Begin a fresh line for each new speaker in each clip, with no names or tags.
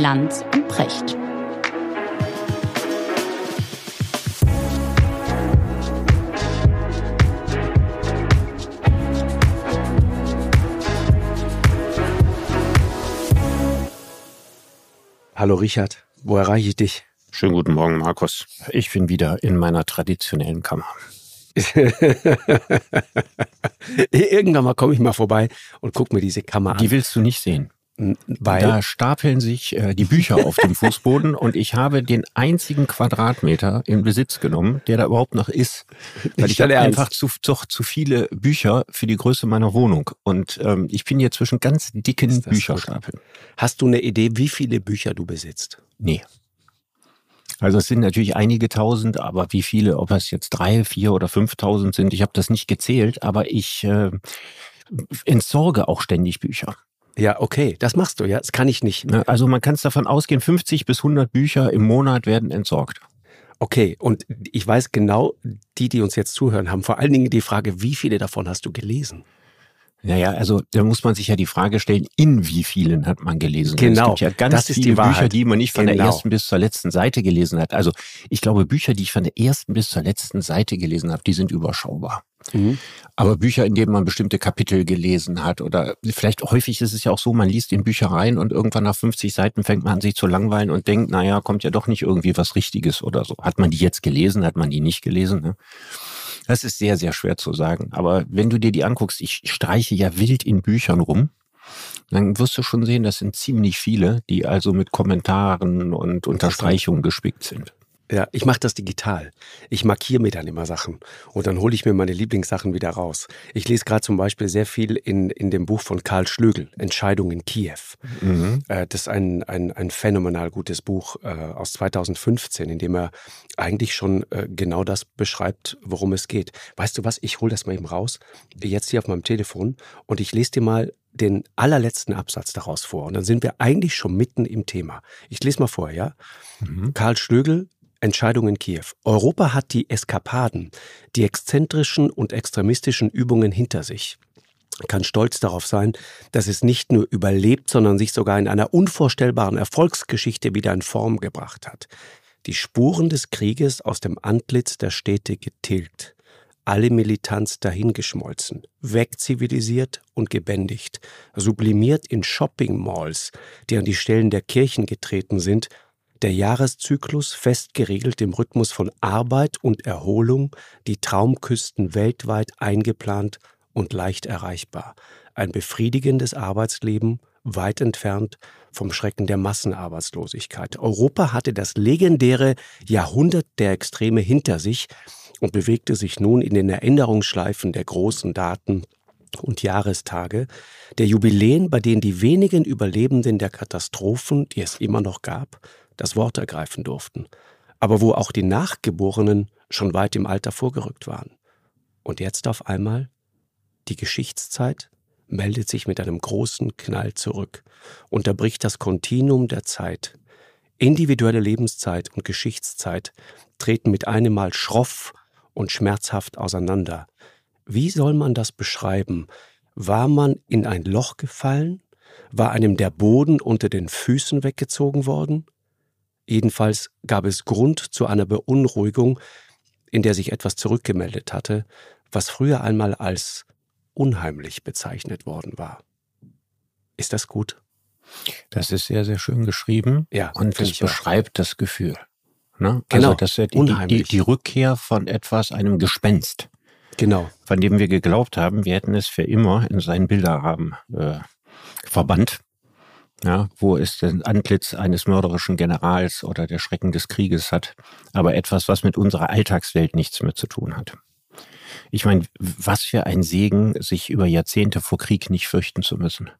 Lanz und Precht.
Hallo Richard, wo erreiche ich dich?
Schönen guten Morgen, Markus. Ich bin wieder in meiner traditionellen Kammer.
Irgendwann mal komme ich mal vorbei und guck mir diese Kammer
an. Die willst du nicht sehen.
Weil?
Da stapeln sich äh, die Bücher auf dem Fußboden und ich habe den einzigen Quadratmeter in Besitz genommen, der da überhaupt noch ist. Weil ich habe einfach zu, zu, zu viele Bücher für die Größe meiner Wohnung. Und ähm, ich bin hier zwischen ganz dicken Bücherstapeln.
Hast du eine Idee, wie viele Bücher du besitzt?
Nee. Also es sind natürlich einige tausend, aber wie viele, ob es jetzt drei, vier oder fünftausend sind, ich habe das nicht gezählt, aber ich äh, entsorge auch ständig Bücher.
Ja, okay, das machst du, ja, das kann ich nicht.
Ne, also man kann es davon ausgehen, 50 bis 100 Bücher im Monat werden entsorgt.
Okay, und ich weiß genau, die, die uns jetzt zuhören, haben vor allen Dingen die Frage, wie viele davon hast du gelesen?
Naja, also da muss man sich ja die Frage stellen, in wie vielen hat man gelesen?
Genau.
Ja ganz das viele Bücher, die man nicht von genau. der ersten bis zur letzten Seite gelesen hat. Also ich glaube, Bücher, die ich von der ersten bis zur letzten Seite gelesen habe, die sind überschaubar. Mhm. Aber Bücher, in denen man bestimmte Kapitel gelesen hat oder vielleicht häufig ist es ja auch so, man liest in Bücher rein und irgendwann nach 50 Seiten fängt man an sich zu langweilen und denkt, naja, kommt ja doch nicht irgendwie was Richtiges oder so. Hat man die jetzt gelesen, hat man die nicht gelesen? Ne? Das ist sehr, sehr schwer zu sagen. Aber wenn du dir die anguckst, ich streiche ja wild in Büchern rum, dann wirst du schon sehen, das sind ziemlich viele, die also mit Kommentaren und Unterstreichungen gespickt sind.
Ja, ich mache das digital. Ich markiere mir dann immer Sachen und dann hole ich mir meine Lieblingssachen wieder raus. Ich lese gerade zum Beispiel sehr viel in, in dem Buch von Karl Schlögel, Entscheidung in Kiew. Mhm. Äh, das ist ein, ein, ein phänomenal gutes Buch äh, aus 2015, in dem er eigentlich schon äh, genau das beschreibt, worum es geht. Weißt du was, ich hole das mal eben raus, jetzt hier auf meinem Telefon und ich lese dir mal den allerletzten Absatz daraus vor. Und dann sind wir eigentlich schon mitten im Thema. Ich lese mal vor, ja? Mhm. Karl Schlögel, Entscheidung in Kiew. Europa hat die Eskapaden, die exzentrischen und extremistischen Übungen hinter sich kann stolz darauf sein, dass es nicht nur überlebt, sondern sich sogar in einer unvorstellbaren Erfolgsgeschichte wieder in Form gebracht hat. Die Spuren des Krieges aus dem Antlitz der Städte getilgt, alle Militanz dahingeschmolzen, wegzivilisiert und gebändigt, sublimiert in Shopping-Malls, die an die Stellen der Kirchen getreten sind der Jahreszyklus fest geregelt im Rhythmus von Arbeit und Erholung, die Traumküsten weltweit eingeplant und leicht erreichbar. Ein befriedigendes Arbeitsleben, weit entfernt vom Schrecken der Massenarbeitslosigkeit. Europa hatte das legendäre Jahrhundert der Extreme hinter sich und bewegte sich nun in den Erinnerungsschleifen der großen Daten und Jahrestage, der Jubiläen, bei denen die wenigen Überlebenden der Katastrophen, die es immer noch gab, das Wort ergreifen durften, aber wo auch die Nachgeborenen schon weit im Alter vorgerückt waren. Und jetzt auf einmal die Geschichtszeit meldet sich mit einem großen Knall zurück, unterbricht das Kontinuum der Zeit. Individuelle Lebenszeit und Geschichtszeit treten mit einem Mal schroff und schmerzhaft auseinander. Wie soll man das beschreiben? War man in ein Loch gefallen? War einem der Boden unter den Füßen weggezogen worden? Jedenfalls gab es Grund zu einer Beunruhigung, in der sich etwas zurückgemeldet hatte, was früher einmal als unheimlich bezeichnet worden war. Ist das gut?
Das ist sehr, sehr schön geschrieben.
Ja,
und es beschreibt auch. das Gefühl. Ne?
Genau,
also das ist die, die, die Rückkehr von etwas, einem Gespenst.
Genau.
Von dem wir geglaubt haben, wir hätten es für immer in seinen Bilderrahmen äh, verbannt ja, wo es den Antlitz eines mörderischen Generals oder der Schrecken des Krieges hat, aber etwas, was mit unserer Alltagswelt nichts mehr zu tun hat. Ich meine, was für ein Segen, sich über Jahrzehnte vor Krieg nicht fürchten zu müssen.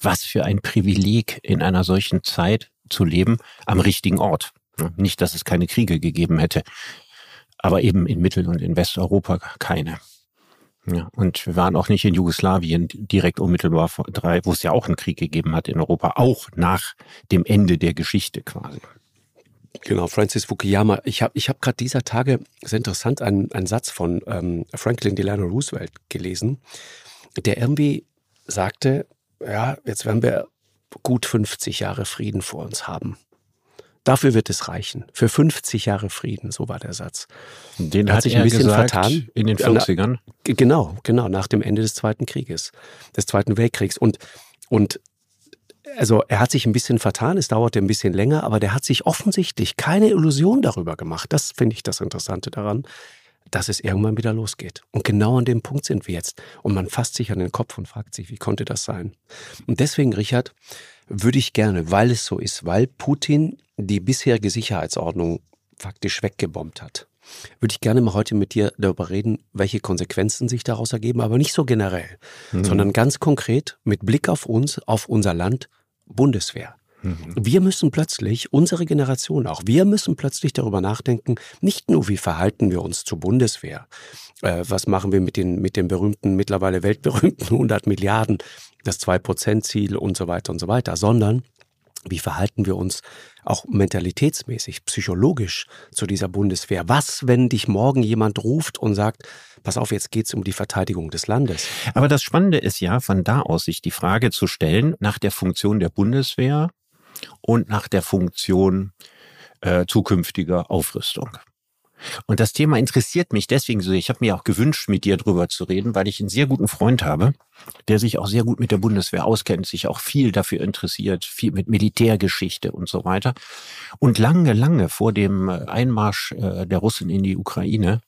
Was für ein Privileg, in einer solchen Zeit zu leben, am richtigen Ort. Nicht, dass es keine Kriege gegeben hätte, aber eben in Mittel- und in Westeuropa keine. Ja, und wir waren auch nicht in Jugoslawien direkt unmittelbar vor drei, wo es ja auch einen Krieg gegeben hat in Europa, auch nach dem Ende der Geschichte quasi.
Genau, Francis Fukuyama. Ich habe ich hab gerade dieser Tage, sehr interessant, einen, einen Satz von ähm, Franklin Delano Roosevelt gelesen, der irgendwie sagte, ja, jetzt werden wir gut 50 Jahre Frieden vor uns haben. Dafür wird es reichen. Für 50 Jahre Frieden, so war der Satz.
Den hat, sich ein bisschen vertan in den 40ern.
Genau, genau, nach dem Ende des Zweiten Krieges, des Zweiten Weltkriegs. Und, und also er hat sich ein bisschen vertan, es dauerte ein bisschen länger, aber der hat sich offensichtlich keine Illusion darüber gemacht. Das finde ich das Interessante daran, dass es irgendwann wieder losgeht. Und genau an dem Punkt sind wir jetzt. Und man fasst sich an den Kopf und fragt sich, wie konnte das sein? Und deswegen, Richard, würde ich gerne, weil es so ist, weil Putin die bisherige Sicherheitsordnung faktisch weggebombt hat, würde ich gerne mal heute mit dir darüber reden, welche Konsequenzen sich daraus ergeben, aber nicht so generell, mhm. sondern ganz konkret mit Blick auf uns, auf unser Land, Bundeswehr. Mhm. Wir müssen plötzlich, unsere Generation auch, wir müssen plötzlich darüber nachdenken, nicht nur, wie verhalten wir uns zur Bundeswehr, äh, was machen wir mit den, mit den berühmten, mittlerweile weltberühmten 100 Milliarden, das 2-Prozent-Ziel und so weiter und so weiter, sondern wie verhalten wir uns auch mentalitätsmäßig, psychologisch zu dieser Bundeswehr? Was, wenn dich morgen jemand ruft und sagt, pass auf, jetzt geht's um die Verteidigung des Landes?
Aber das Spannende ist ja, von da aus sich die Frage zu stellen nach der Funktion der Bundeswehr und nach der Funktion äh, zukünftiger Aufrüstung. Und das Thema interessiert mich deswegen so. Ich habe mir auch gewünscht, mit dir drüber zu reden, weil ich einen sehr guten Freund habe, der sich auch sehr gut mit der Bundeswehr auskennt, sich auch viel dafür interessiert, viel mit Militärgeschichte und so weiter. Und lange, lange vor dem Einmarsch äh, der Russen in die Ukraine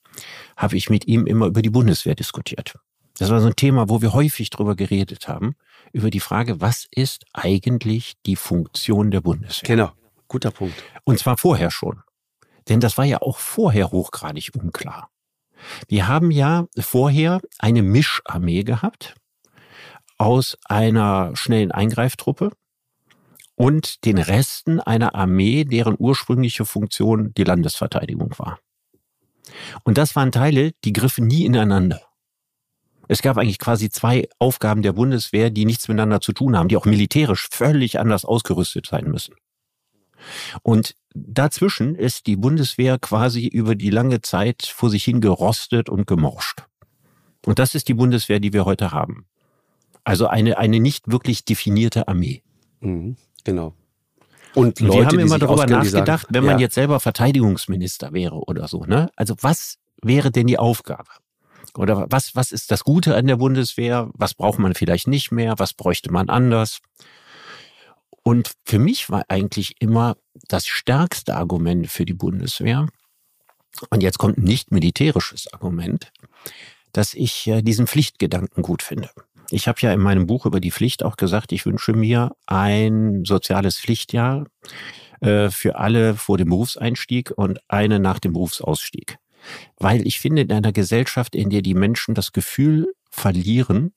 habe ich mit ihm immer über die Bundeswehr diskutiert. Das war so ein Thema, wo wir häufig drüber geredet haben, über die Frage, was ist eigentlich die Funktion der Bundeswehr?
Genau, guter Punkt.
Und zwar vorher schon. Denn das war ja auch vorher hochgradig unklar. Wir haben ja vorher eine Mischarmee gehabt aus einer schnellen Eingreiftruppe und den Resten einer Armee, deren ursprüngliche Funktion die Landesverteidigung war. Und das waren Teile, die griffen nie ineinander. Es gab eigentlich quasi zwei Aufgaben der Bundeswehr, die nichts miteinander zu tun haben, die auch militärisch völlig anders ausgerüstet sein müssen. Und dazwischen ist die Bundeswehr quasi über die lange Zeit vor sich hin gerostet und gemorscht. Und das ist die Bundeswehr, die wir heute haben. Also eine, eine nicht wirklich definierte Armee.
Mhm, genau.
Und, Leute, wir haben immer darüber nachgedacht, sagen, wenn man ja. jetzt selber Verteidigungsminister wäre oder so, ne? Also was wäre denn die Aufgabe? Oder was, was ist das Gute an der Bundeswehr? Was braucht man vielleicht nicht mehr? Was bräuchte man anders? Und für mich war eigentlich immer das stärkste Argument für die Bundeswehr, und jetzt kommt ein nicht militärisches Argument, dass ich äh, diesen Pflichtgedanken gut finde. Ich habe ja in meinem Buch über die Pflicht auch gesagt, ich wünsche mir ein soziales Pflichtjahr äh, für alle vor dem Berufseinstieg und eine nach dem Berufsausstieg. Weil ich finde, in einer Gesellschaft, in der die Menschen das Gefühl verlieren,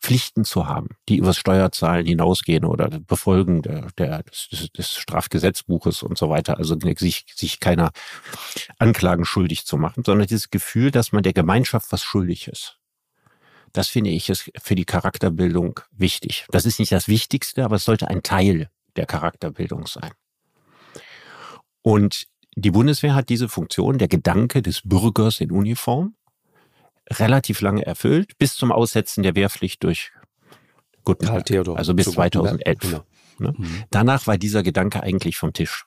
Pflichten zu haben, die übers Steuerzahlen hinausgehen oder Befolgen der, der, des, des Strafgesetzbuches und so weiter, also sich, sich keiner Anklagen schuldig zu machen, sondern dieses Gefühl, dass man der Gemeinschaft was schuldig ist. Das finde ich ist für die Charakterbildung wichtig. Das ist nicht das Wichtigste, aber es sollte ein Teil der Charakterbildung sein. Und die Bundeswehr hat diese Funktion, der Gedanke des Bürgers in Uniform, relativ lange erfüllt, bis zum Aussetzen der Wehrpflicht durch Gutenberg. Theodor. Also bis 2011. Genau. Ne? Mhm. Danach war dieser Gedanke eigentlich vom Tisch.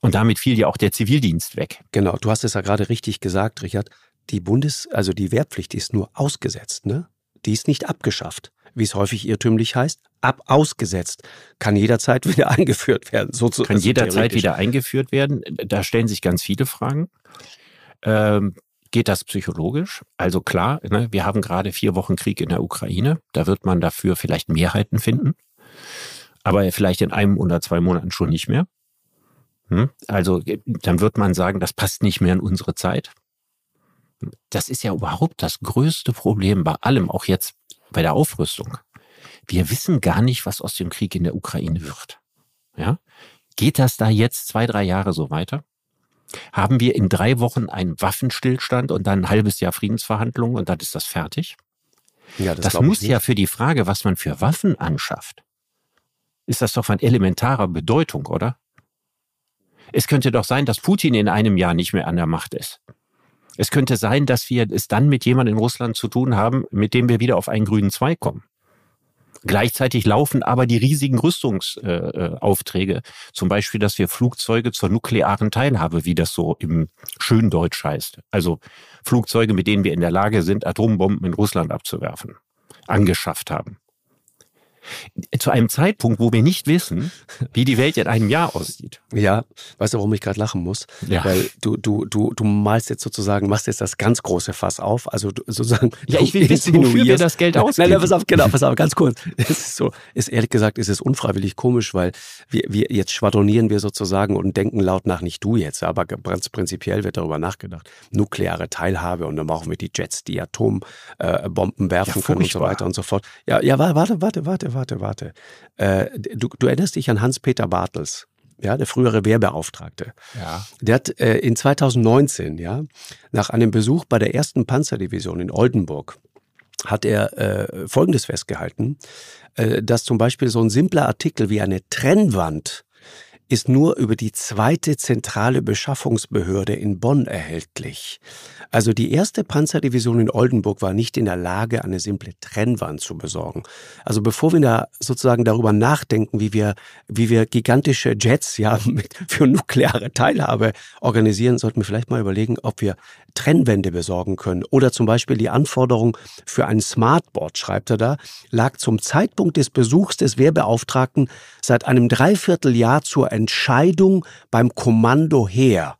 Und damit fiel ja auch der Zivildienst weg.
Genau, du hast es ja gerade richtig gesagt, Richard. Die Bundes-, also die Wehrpflicht ist nur ausgesetzt, ne? Die ist nicht abgeschafft, wie es häufig irrtümlich heißt. Ab ausgesetzt kann jederzeit wieder eingeführt werden.
So zu, kann jederzeit wieder eingeführt werden. Da stellen sich ganz viele Fragen. Ähm, geht das psychologisch? Also klar, ne, wir haben gerade vier Wochen Krieg in der Ukraine. Da wird man dafür vielleicht Mehrheiten finden. Aber vielleicht in einem oder zwei Monaten schon nicht mehr. Hm? Also dann wird man sagen, das passt nicht mehr in unsere Zeit. Das ist ja überhaupt das größte Problem bei allem, auch jetzt bei der Aufrüstung. Wir wissen gar nicht, was aus dem Krieg in der Ukraine wird. Ja? Geht das da jetzt zwei, drei Jahre so weiter? Haben wir in drei Wochen einen Waffenstillstand und dann ein halbes Jahr Friedensverhandlungen und dann ist das fertig? Ja, das, das muss ja für die Frage, was man für Waffen anschafft, ist das doch von elementarer Bedeutung, oder? Es könnte doch sein, dass Putin in einem Jahr nicht mehr an der Macht ist. Es könnte sein, dass wir es dann mit jemandem in Russland zu tun haben, mit dem wir wieder auf einen grünen Zweig kommen. Gleichzeitig laufen aber die riesigen Rüstungsaufträge, äh, zum Beispiel, dass wir Flugzeuge zur nuklearen Teilhabe, wie das so im Schöndeutsch heißt, also Flugzeuge, mit denen wir in der Lage sind, Atombomben in Russland abzuwerfen, angeschafft haben zu einem Zeitpunkt, wo wir nicht wissen, wie die Welt in einem Jahr aussieht.
Ja, weißt du, warum ich gerade lachen muss? Ja. Weil du, du, du, du malst jetzt sozusagen, machst jetzt das ganz große Fass auf. Also du, sozusagen.
Ja, ich will wissen, wofür wir das Geld ausgeben.
Nein, nein, pass auf, genau, pass auf, ganz kurz. Es ist so, ist ehrlich gesagt, ist es unfreiwillig komisch, weil wir, wir jetzt schwadronieren wir sozusagen und denken laut nach, nicht du jetzt, aber ganz prinzipiell wird darüber nachgedacht. Nukleare Teilhabe und dann brauchen wir die Jets, die Atombomben äh, werfen ja, können und so weiter und so fort. Ja, ja, warte, warte, warte, warte, warte. Äh, du, du erinnerst dich an Hans-Peter Bartels ja, der frühere Wehrbeauftragte. Ja. Der hat äh, in 2019, ja, nach einem Besuch bei der ersten Panzerdivision in Oldenburg, hat er äh, Folgendes festgehalten, äh, dass zum Beispiel so ein simpler Artikel wie eine Trennwand ist nur über die zweite zentrale Beschaffungsbehörde in Bonn erhältlich. Also die erste Panzerdivision in Oldenburg war nicht in der Lage, eine simple Trennwand zu besorgen. Also bevor wir da sozusagen darüber nachdenken, wie wir, wie wir gigantische Jets ja mit, für nukleare Teilhabe organisieren, sollten wir vielleicht mal überlegen, ob wir Trennwände besorgen können. Oder zum Beispiel die Anforderung für ein Smartboard, schreibt er da, lag zum Zeitpunkt des Besuchs des Wehrbeauftragten seit einem Dreivierteljahr zur Entscheidung beim Kommando her.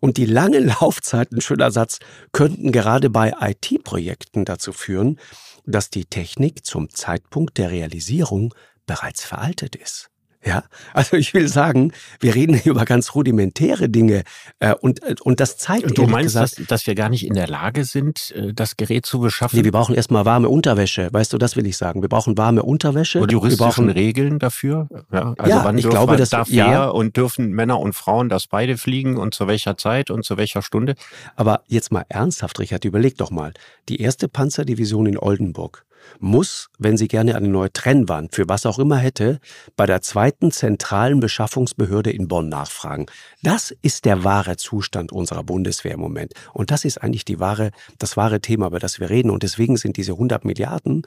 Und die langen Laufzeiten, schöner Satz, könnten gerade bei IT-Projekten dazu führen, dass die Technik zum Zeitpunkt der Realisierung bereits veraltet ist. Ja, also ich will sagen, wir reden hier über ganz rudimentäre Dinge äh, und, äh, und das zeigt.
Du meinst, gesagt, dass, dass wir gar nicht in der Lage sind, äh, das Gerät zu beschaffen?
Nee, wir brauchen erstmal warme Unterwäsche. Weißt du, das will ich sagen. Wir brauchen warme Unterwäsche.
Und juristischen
wir brauchen
Regeln dafür?
Ja, also ja, wann ich glaube, das
darf ja. und dürfen Männer und Frauen das beide fliegen und zu welcher Zeit und zu welcher Stunde?
Aber jetzt mal ernsthaft, Richard, überleg doch mal. Die erste Panzerdivision in Oldenburg muss, wenn sie gerne eine neue Trennwand für was auch immer hätte, bei der zweiten zentralen Beschaffungsbehörde in Bonn nachfragen. Das ist der wahre Zustand unserer Bundeswehr im Moment. Und das ist eigentlich die wahre, das wahre Thema, über das wir reden. Und deswegen sind diese 100 Milliarden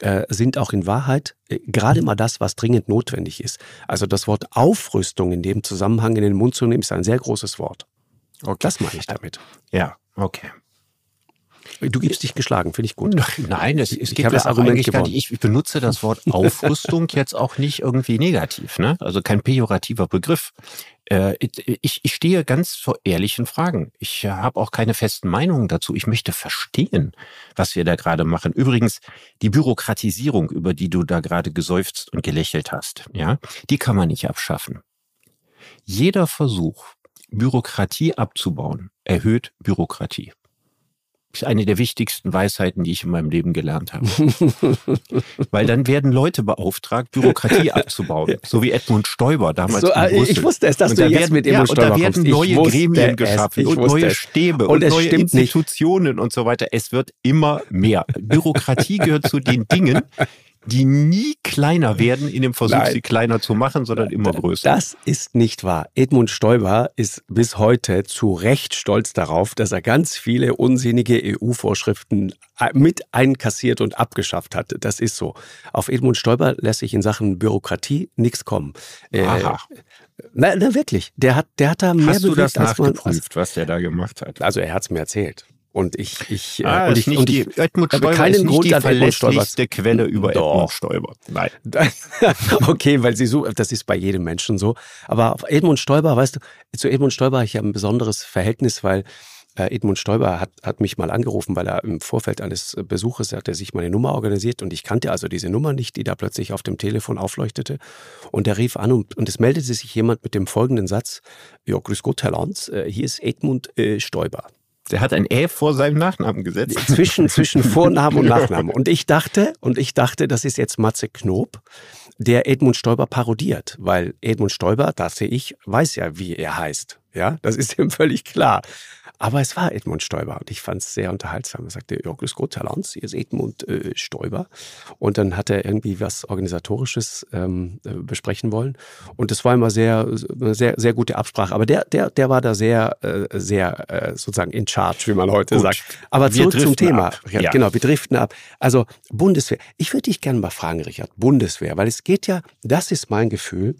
äh, sind auch in Wahrheit äh, gerade mal das, was dringend notwendig ist. Also das Wort Aufrüstung in dem Zusammenhang in den Mund zu nehmen, ist ein sehr großes Wort. Okay. Das meine ich damit.
Ja, okay.
Du gibst dich geschlagen, finde ich gut.
Nein, es, es gibt das Argument gar nicht. Ich benutze das Wort Aufrüstung jetzt auch nicht irgendwie negativ, ne? Also kein pejorativer Begriff. Äh, ich, ich stehe ganz vor ehrlichen Fragen. Ich habe auch keine festen Meinungen dazu. Ich möchte verstehen, was wir da gerade machen. Übrigens, die Bürokratisierung, über die du da gerade geseufzt und gelächelt hast, ja, die kann man nicht abschaffen. Jeder Versuch, Bürokratie abzubauen, erhöht Bürokratie ist eine der wichtigsten Weisheiten, die ich in meinem Leben gelernt habe. Weil dann werden Leute beauftragt, Bürokratie abzubauen. So wie Edmund Stoiber damals. So,
in Ich wusste es, dass und du jetzt werden, mit Edmund ja, Stoiber
Und da werden neue Gremien geschaffen und neue es. Stäbe und, und neue Institutionen nicht. und so weiter. Es wird immer mehr. Bürokratie gehört zu den Dingen, die nie kleiner werden in dem Versuch, Nein. sie kleiner zu machen, sondern immer größer.
Das ist nicht wahr. Edmund Stoiber ist bis heute zu Recht stolz darauf, dass er ganz viele unsinnige EU-Vorschriften äh, mit einkassiert und abgeschafft hat. Das ist so. Auf Edmund Stoiber lässt sich in Sachen Bürokratie nichts kommen.
Äh, Aha.
na, na, wirklich. Der hat, der hat da mehr
Hast du das nachgeprüft, was der da gemacht hat?
Also er hat es mir erzählt. Und ich, ich,
äh, ah, und ich, nicht und ich, die, Edmund Stoiber keinen Grund die verlässlichste Quelle über Doch. Edmund Stoiber.
Nein. okay, weil sie so, das ist bei jedem Menschen so. Aber auf Edmund Stoiber, weißt du, zu Edmund Stoiber habe ich ja ein besonderes Verhältnis, weil äh, Edmund Stoiber hat, hat mich mal angerufen, weil er im Vorfeld eines Besuches hat er sich meine Nummer organisiert und ich kannte also diese Nummer nicht, die da plötzlich auf dem Telefon aufleuchtete. Und er rief an und, und es meldete sich jemand mit dem folgenden Satz: Ja, grüß Gott, Herr Lanz, äh, hier ist Edmund äh, Stoiber.
Der hat ein Ä vor seinem Nachnamen gesetzt.
Zwischen, zwischen Vornamen und Nachnamen. Und ich dachte, und ich dachte, das ist jetzt Matze Knob, der Edmund Stoiber parodiert, weil Edmund Stoiber, dachte ich, weiß ja, wie er heißt. Ja, das ist ihm völlig klar. Aber es war Edmund Stoiber und ich fand es sehr unterhaltsam. Er sagte, grüß Gott, Herr Lanz, hier ist Edmund äh, Stoiber. Und dann hat er irgendwie was Organisatorisches ähm, äh, besprechen wollen. Und das war immer sehr, eine sehr, sehr gute Absprache. Aber der, der, der war da sehr, äh, sehr äh, sozusagen in charge, wie man heute Gut. sagt. Aber zurück zum Thema. Ja. Genau, wir driften ab. Also Bundeswehr. Ich würde dich gerne mal fragen, Richard, Bundeswehr, weil es geht ja, das ist mein Gefühl,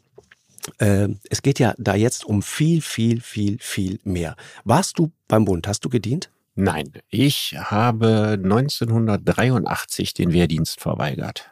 äh, es geht ja da jetzt um viel, viel, viel, viel mehr. Warst du beim Bund? Hast du gedient?
Nein, ich habe 1983 den Wehrdienst verweigert.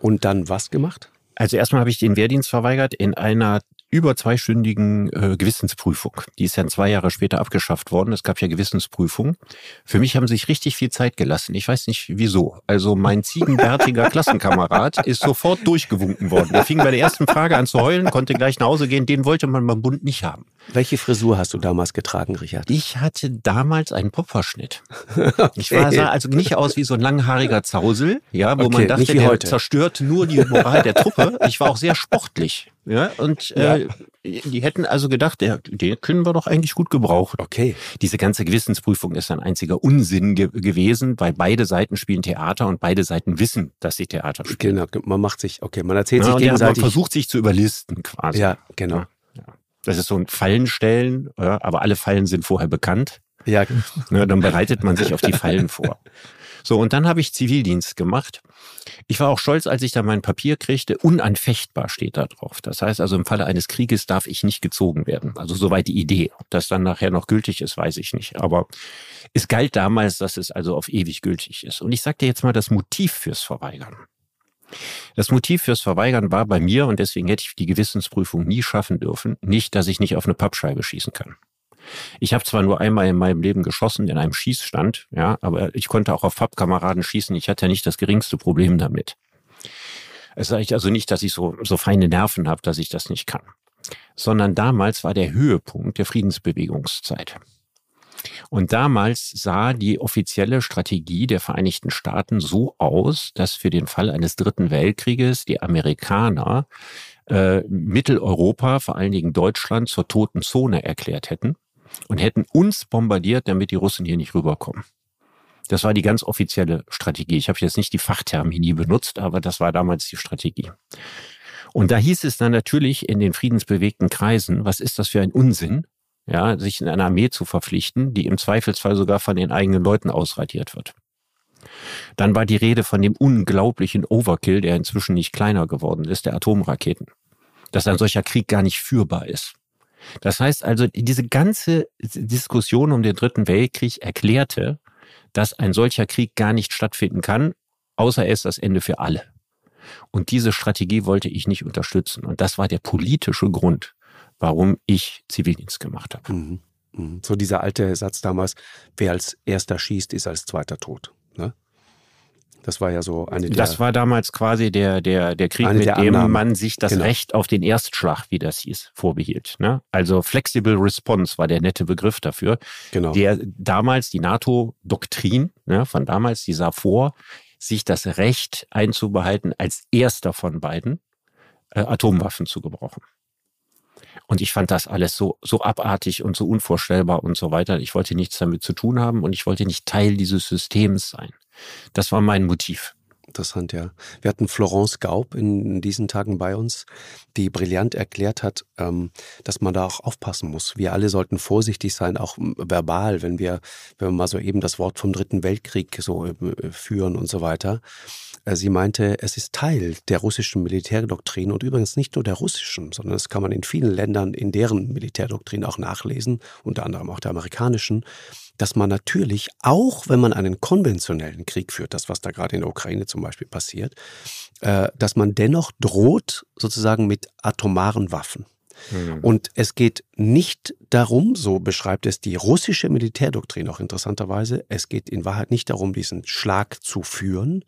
Und dann was gemacht?
Also erstmal habe ich den Wehrdienst verweigert in einer über zweistündigen äh, Gewissensprüfung. Die ist ja zwei Jahre später abgeschafft worden. Es gab ja Gewissensprüfung. Für mich haben sich richtig viel Zeit gelassen. Ich weiß nicht wieso. Also mein ziegenbärtiger Klassenkamerad ist sofort durchgewunken worden. Er fing bei der ersten Frage an zu heulen, konnte gleich nach Hause gehen. Den wollte man beim Bund nicht haben.
Welche Frisur hast du damals getragen, Richard?
Ich hatte damals einen Popverschnitt. okay. Ich war, sah also nicht aus wie so ein langhaariger Zausel, ja, wo okay, man dachte, der heute. zerstört nur die Moral der Truppe. Ich war auch sehr sportlich. Ja, und ja. Äh, die hätten also gedacht, der, den können wir doch eigentlich gut gebrauchen.
Okay.
Diese ganze Gewissensprüfung ist ein einziger Unsinn ge gewesen, weil beide Seiten spielen Theater und beide Seiten wissen, dass sie Theater spielen.
Genau, man macht sich, okay, man erzählt ja,
sich
gegenseitig.
Man versucht sich zu überlisten quasi.
Ja, genau. Ja,
das ist so ein Fallenstellen, ja, aber alle Fallen sind vorher bekannt. Ja. ja. Dann bereitet man sich auf die Fallen vor. So, und dann habe ich Zivildienst gemacht. Ich war auch stolz, als ich da mein Papier kriegte. Unanfechtbar steht da drauf. Das heißt also, im Falle eines Krieges darf ich nicht gezogen werden. Also soweit die Idee. Ob das dann nachher noch gültig ist, weiß ich nicht. Aber es galt damals, dass es also auf ewig gültig ist. Und ich dir jetzt mal das Motiv fürs Verweigern. Das Motiv fürs Verweigern war bei mir, und deswegen hätte ich die Gewissensprüfung nie schaffen dürfen, nicht, dass ich nicht auf eine Pappscheibe schießen kann. Ich habe zwar nur einmal in meinem Leben geschossen in einem Schießstand, ja, aber ich konnte auch auf Pappkameraden schießen. Ich hatte ja nicht das geringste Problem damit. Es sage ich also nicht, dass ich so, so feine Nerven habe, dass ich das nicht kann. Sondern damals war der Höhepunkt der Friedensbewegungszeit. Und damals sah die offizielle Strategie der Vereinigten Staaten so aus, dass für den Fall eines Dritten Weltkrieges die Amerikaner äh, Mitteleuropa, vor allen Dingen Deutschland, zur toten Zone erklärt hätten und hätten uns bombardiert, damit die Russen hier nicht rüberkommen. Das war die ganz offizielle Strategie. Ich habe jetzt nicht die Fachtermini benutzt, aber das war damals die Strategie. Und da hieß es dann natürlich in den friedensbewegten Kreisen, was ist das für ein Unsinn, ja, sich in eine Armee zu verpflichten, die im Zweifelsfall sogar von den eigenen Leuten ausradiert wird. Dann war die Rede von dem unglaublichen Overkill, der inzwischen nicht kleiner geworden ist, der Atomraketen. Dass ein solcher Krieg gar nicht führbar ist. Das heißt also, diese ganze Diskussion um den Dritten Weltkrieg erklärte, dass ein solcher Krieg gar nicht stattfinden kann, außer er ist das Ende für alle. Und diese Strategie wollte ich nicht unterstützen. Und das war der politische Grund, warum ich Zivildienst gemacht habe. Mhm.
Mhm. So dieser alte Satz damals, wer als erster schießt, ist als zweiter tot. Das war ja so eine
der, Das war damals quasi der, der, der Krieg, mit dem Annahmen. man sich das genau. Recht auf den Erstschlag, wie das hieß, vorbehielt. Ne? Also Flexible Response war der nette Begriff dafür. Genau. Der damals, die NATO-Doktrin ne, von damals, die sah vor, sich das Recht einzubehalten, als erster von beiden äh, Atomwaffen zu gebrauchen. Und ich fand das alles so, so abartig und so unvorstellbar und so weiter. Ich wollte nichts damit zu tun haben und ich wollte nicht Teil dieses Systems sein. Das war mein Motiv.
Interessant, ja. Wir hatten Florence Gaub in diesen Tagen bei uns, die brillant erklärt hat, ähm, dass man da auch aufpassen muss. Wir alle sollten vorsichtig sein, auch verbal, wenn wir, wenn wir mal so eben das Wort vom Dritten Weltkrieg so äh, führen und so weiter. Äh, sie meinte, es ist Teil der russischen Militärdoktrin und übrigens nicht nur der russischen, sondern das kann man in vielen Ländern in deren Militärdoktrin auch nachlesen, unter anderem auch der amerikanischen, dass man natürlich, auch wenn man einen konventionellen Krieg führt, das was da gerade in der Ukraine zum Beispiel passiert, äh, dass man dennoch droht sozusagen mit atomaren Waffen. Mhm. Und es geht nicht darum, so beschreibt es die russische Militärdoktrin auch interessanterweise, es geht in Wahrheit nicht darum, diesen Schlag zu führen,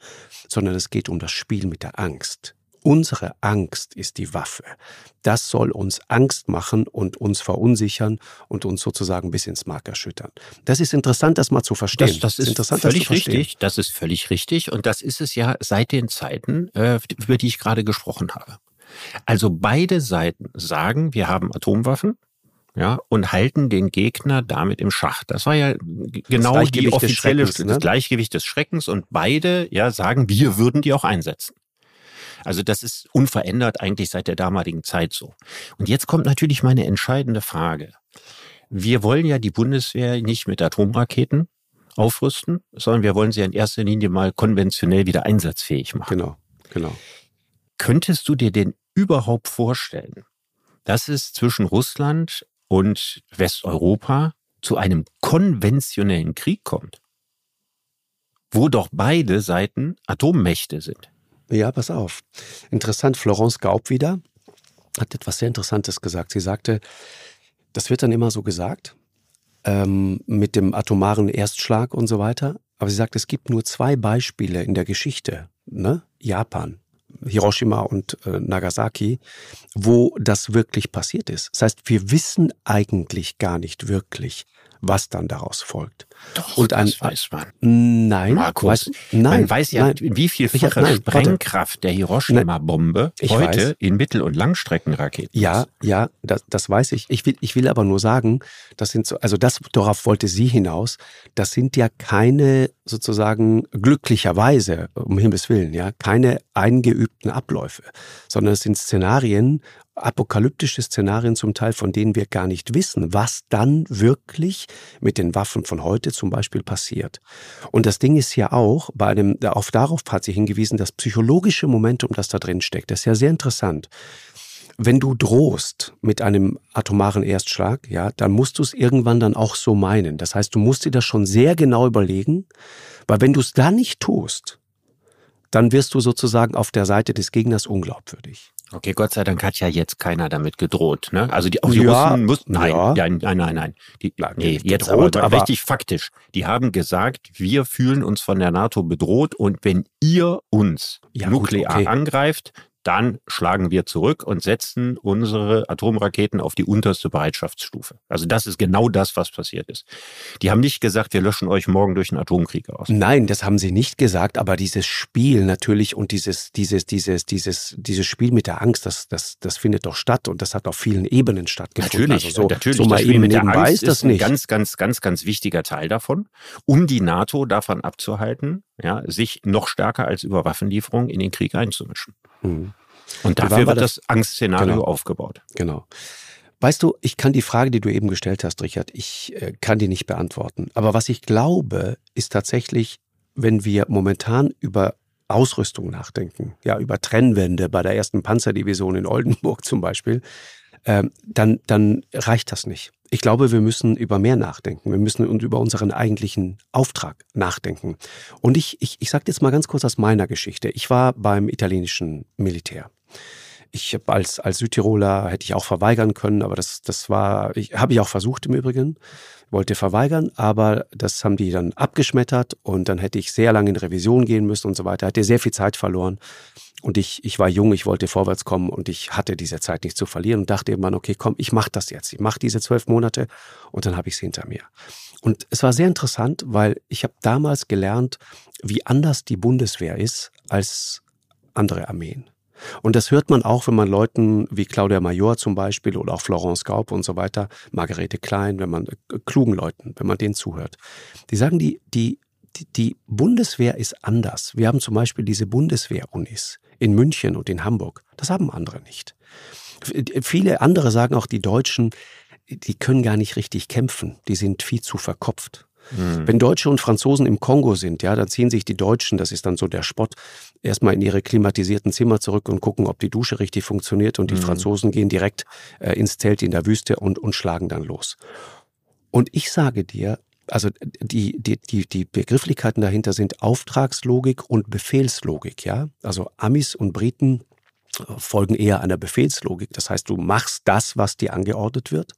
sondern es geht um das Spiel mit der Angst. Unsere Angst ist die Waffe. Das soll uns Angst machen und uns verunsichern und uns sozusagen bis ins Mark erschüttern. Das ist interessant, das mal zu verstehen.
Das, das ist, interessant, völlig richtig. Das ist völlig richtig. Und das ist es ja seit den Zeiten, äh, über die ich gerade gesprochen habe. Also beide Seiten sagen, wir haben Atomwaffen. ja, und halten den Gegner damit im Schach. Das war ja genau die offizielle
des ne?
das Gleichgewicht des Schreckens und beide ja sagen, wir würden die auch einsetzen. Also das ist unverändert eigentlich seit der damaligen Zeit so. Und jetzt kommt natürlich meine entscheidende Frage. Wir wollen ja die Bundeswehr nicht mit Atomraketen aufrüsten, sondern wir wollen sie in erster Linie mal konventionell wieder einsatzfähig machen.
Genau, genau.
Könntest du dir denn überhaupt vorstellen, dass es zwischen Russland und Westeuropa zu einem konventionellen Krieg kommt, wo doch beide Seiten Atommächte sind.
Ja, pass auf. Interessant, Florence Gaub wieder hat etwas sehr Interessantes gesagt. Sie sagte, das wird dann immer so gesagt, ähm, mit dem atomaren Erstschlag und so weiter. Aber sie sagt, es gibt nur zwei Beispiele in der Geschichte, ne? Japan Hiroshima und äh, Nagasaki, wo das wirklich passiert ist. Das heißt, wir wissen eigentlich gar nicht wirklich, was dann daraus folgt.
Doch,
und ein,
das weiß man.
Nein,
Markus,
weiß, nein,
man weiß ja,
nein.
wie viel
Richard,
fache
nein.
Sprengkraft der Hiroshima-Bombe heute
weiß.
in Mittel- und Langstreckenraketen
Ja,
ist.
ja, das, das weiß ich. Ich will, ich will aber nur sagen, das sind so, also das, darauf wollte sie hinaus, das sind ja keine sozusagen glücklicherweise, um Himmels Willen, ja, keine eingeübten Abläufe, sondern es sind Szenarien, apokalyptische Szenarien zum Teil, von denen wir gar nicht wissen, was dann wirklich mit den Waffen von heute zum Beispiel passiert. Und das Ding ist ja auch, bei einem, auf darauf hat sie hingewiesen, das psychologische Momentum, das da drin steckt, das ist ja sehr interessant. Wenn du drohst mit einem atomaren Erstschlag, ja, dann musst du es irgendwann dann auch so meinen. Das heißt, du musst dir das schon sehr genau überlegen, weil wenn du es dann nicht tust, dann wirst du sozusagen auf der Seite des Gegners unglaubwürdig.
Okay, Gott sei Dank hat ja jetzt keiner damit gedroht. Ne? Also die, auch die
Ja,
Russen mussten, nein,
ja.
nein, nein, nein, nein. Die, nee, jetzt
gedroht,
aber,
aber-
richtig faktisch. Die haben gesagt, wir fühlen uns von der NATO bedroht und wenn ihr uns
Ja, gut,
nuklear
okay.
angreift, dann schlagen wir zurück und setzen unsere Atomraketen auf die unterste Bereitschaftsstufe. Also das ist genau das, was passiert ist. Die haben nicht gesagt, wir löschen euch morgen durch einen Atomkrieg aus.
Nein, das haben sie nicht gesagt, aber dieses Spiel natürlich und dieses, dieses, dieses, dieses, dieses Spiel mit der Angst, das, das, das findet doch statt und das hat auf vielen Ebenen stattgefunden.
Natürlich,
also so,
natürlich.
so mal
das Spiel mit der Angst
ist das
ein
nicht.
ganz, ganz, ganz, ganz wichtiger Teil davon, um die NATO davon abzuhalten, ja, sich noch stärker als über Waffenlieferungen in den Krieg einzumischen.
Hm.
Und dafür wird
das?
das Angstszenario
Genau.
aufgebaut.
Genau. Weißt du, ich kann die Frage, die du eben gestellt hast, Richard, ich äh, kann die nicht beantworten. Aber was ich glaube, ist tatsächlich, wenn wir momentan über Ausrüstung nachdenken, ja, über Trennwände bei der ersten Panzerdivision in Oldenburg zum Beispiel, ähm, dann, dann reicht das nicht. Ich glaube, wir müssen über mehr nachdenken. Wir müssen über unseren eigentlichen Auftrag nachdenken. Und ich, ich, ich sage jetzt mal ganz kurz aus meiner Geschichte. Ich war beim italienischen Militär. Ich hab als, als Südtiroler hätte ich auch verweigern können, aber das, das war, ich, habe ich auch versucht im Übrigen, wollte verweigern, aber das haben die dann abgeschmettert und dann hätte ich sehr lange in Revision gehen müssen und so weiter, hätte sehr viel Zeit verloren. Und ich, ich war jung, ich wollte vorwärts kommen und ich hatte diese Zeit nicht zu verlieren und dachte irgendwann, okay, komm, ich mache das jetzt. Ich mache diese zwölf Monate und dann habe ich es hinter mir. Und es war sehr interessant, weil ich habe damals gelernt, wie anders die Bundeswehr ist als andere Armeen. Und das hört man auch, wenn man Leuten wie Claudia Major zum Beispiel oder auch Florence Gaub und so weiter, Margarete Klein, wenn man äh, klugen Leuten, wenn man denen zuhört. Die sagen, die, die, die, Bundeswehr ist anders. Wir haben zum Beispiel diese Bundeswehr-Unis in München und in Hamburg. Das haben andere nicht. Viele andere sagen auch, die Deutschen, die können gar nicht richtig kämpfen. Die sind viel zu verkopft. Wenn Deutsche und Franzosen im Kongo sind, ja, dann ziehen sich die Deutschen, das ist dann so der Spott, erstmal in ihre klimatisierten Zimmer zurück und gucken, ob die Dusche richtig funktioniert und die Franzosen gehen direkt äh, ins Zelt in der Wüste und, und schlagen dann los. Und ich sage dir, also die, die, die, die Begrifflichkeiten dahinter sind Auftragslogik und Befehlslogik, ja. Also Amis und Briten folgen eher einer Befehlslogik. Das heißt, du machst das, was dir angeordnet wird.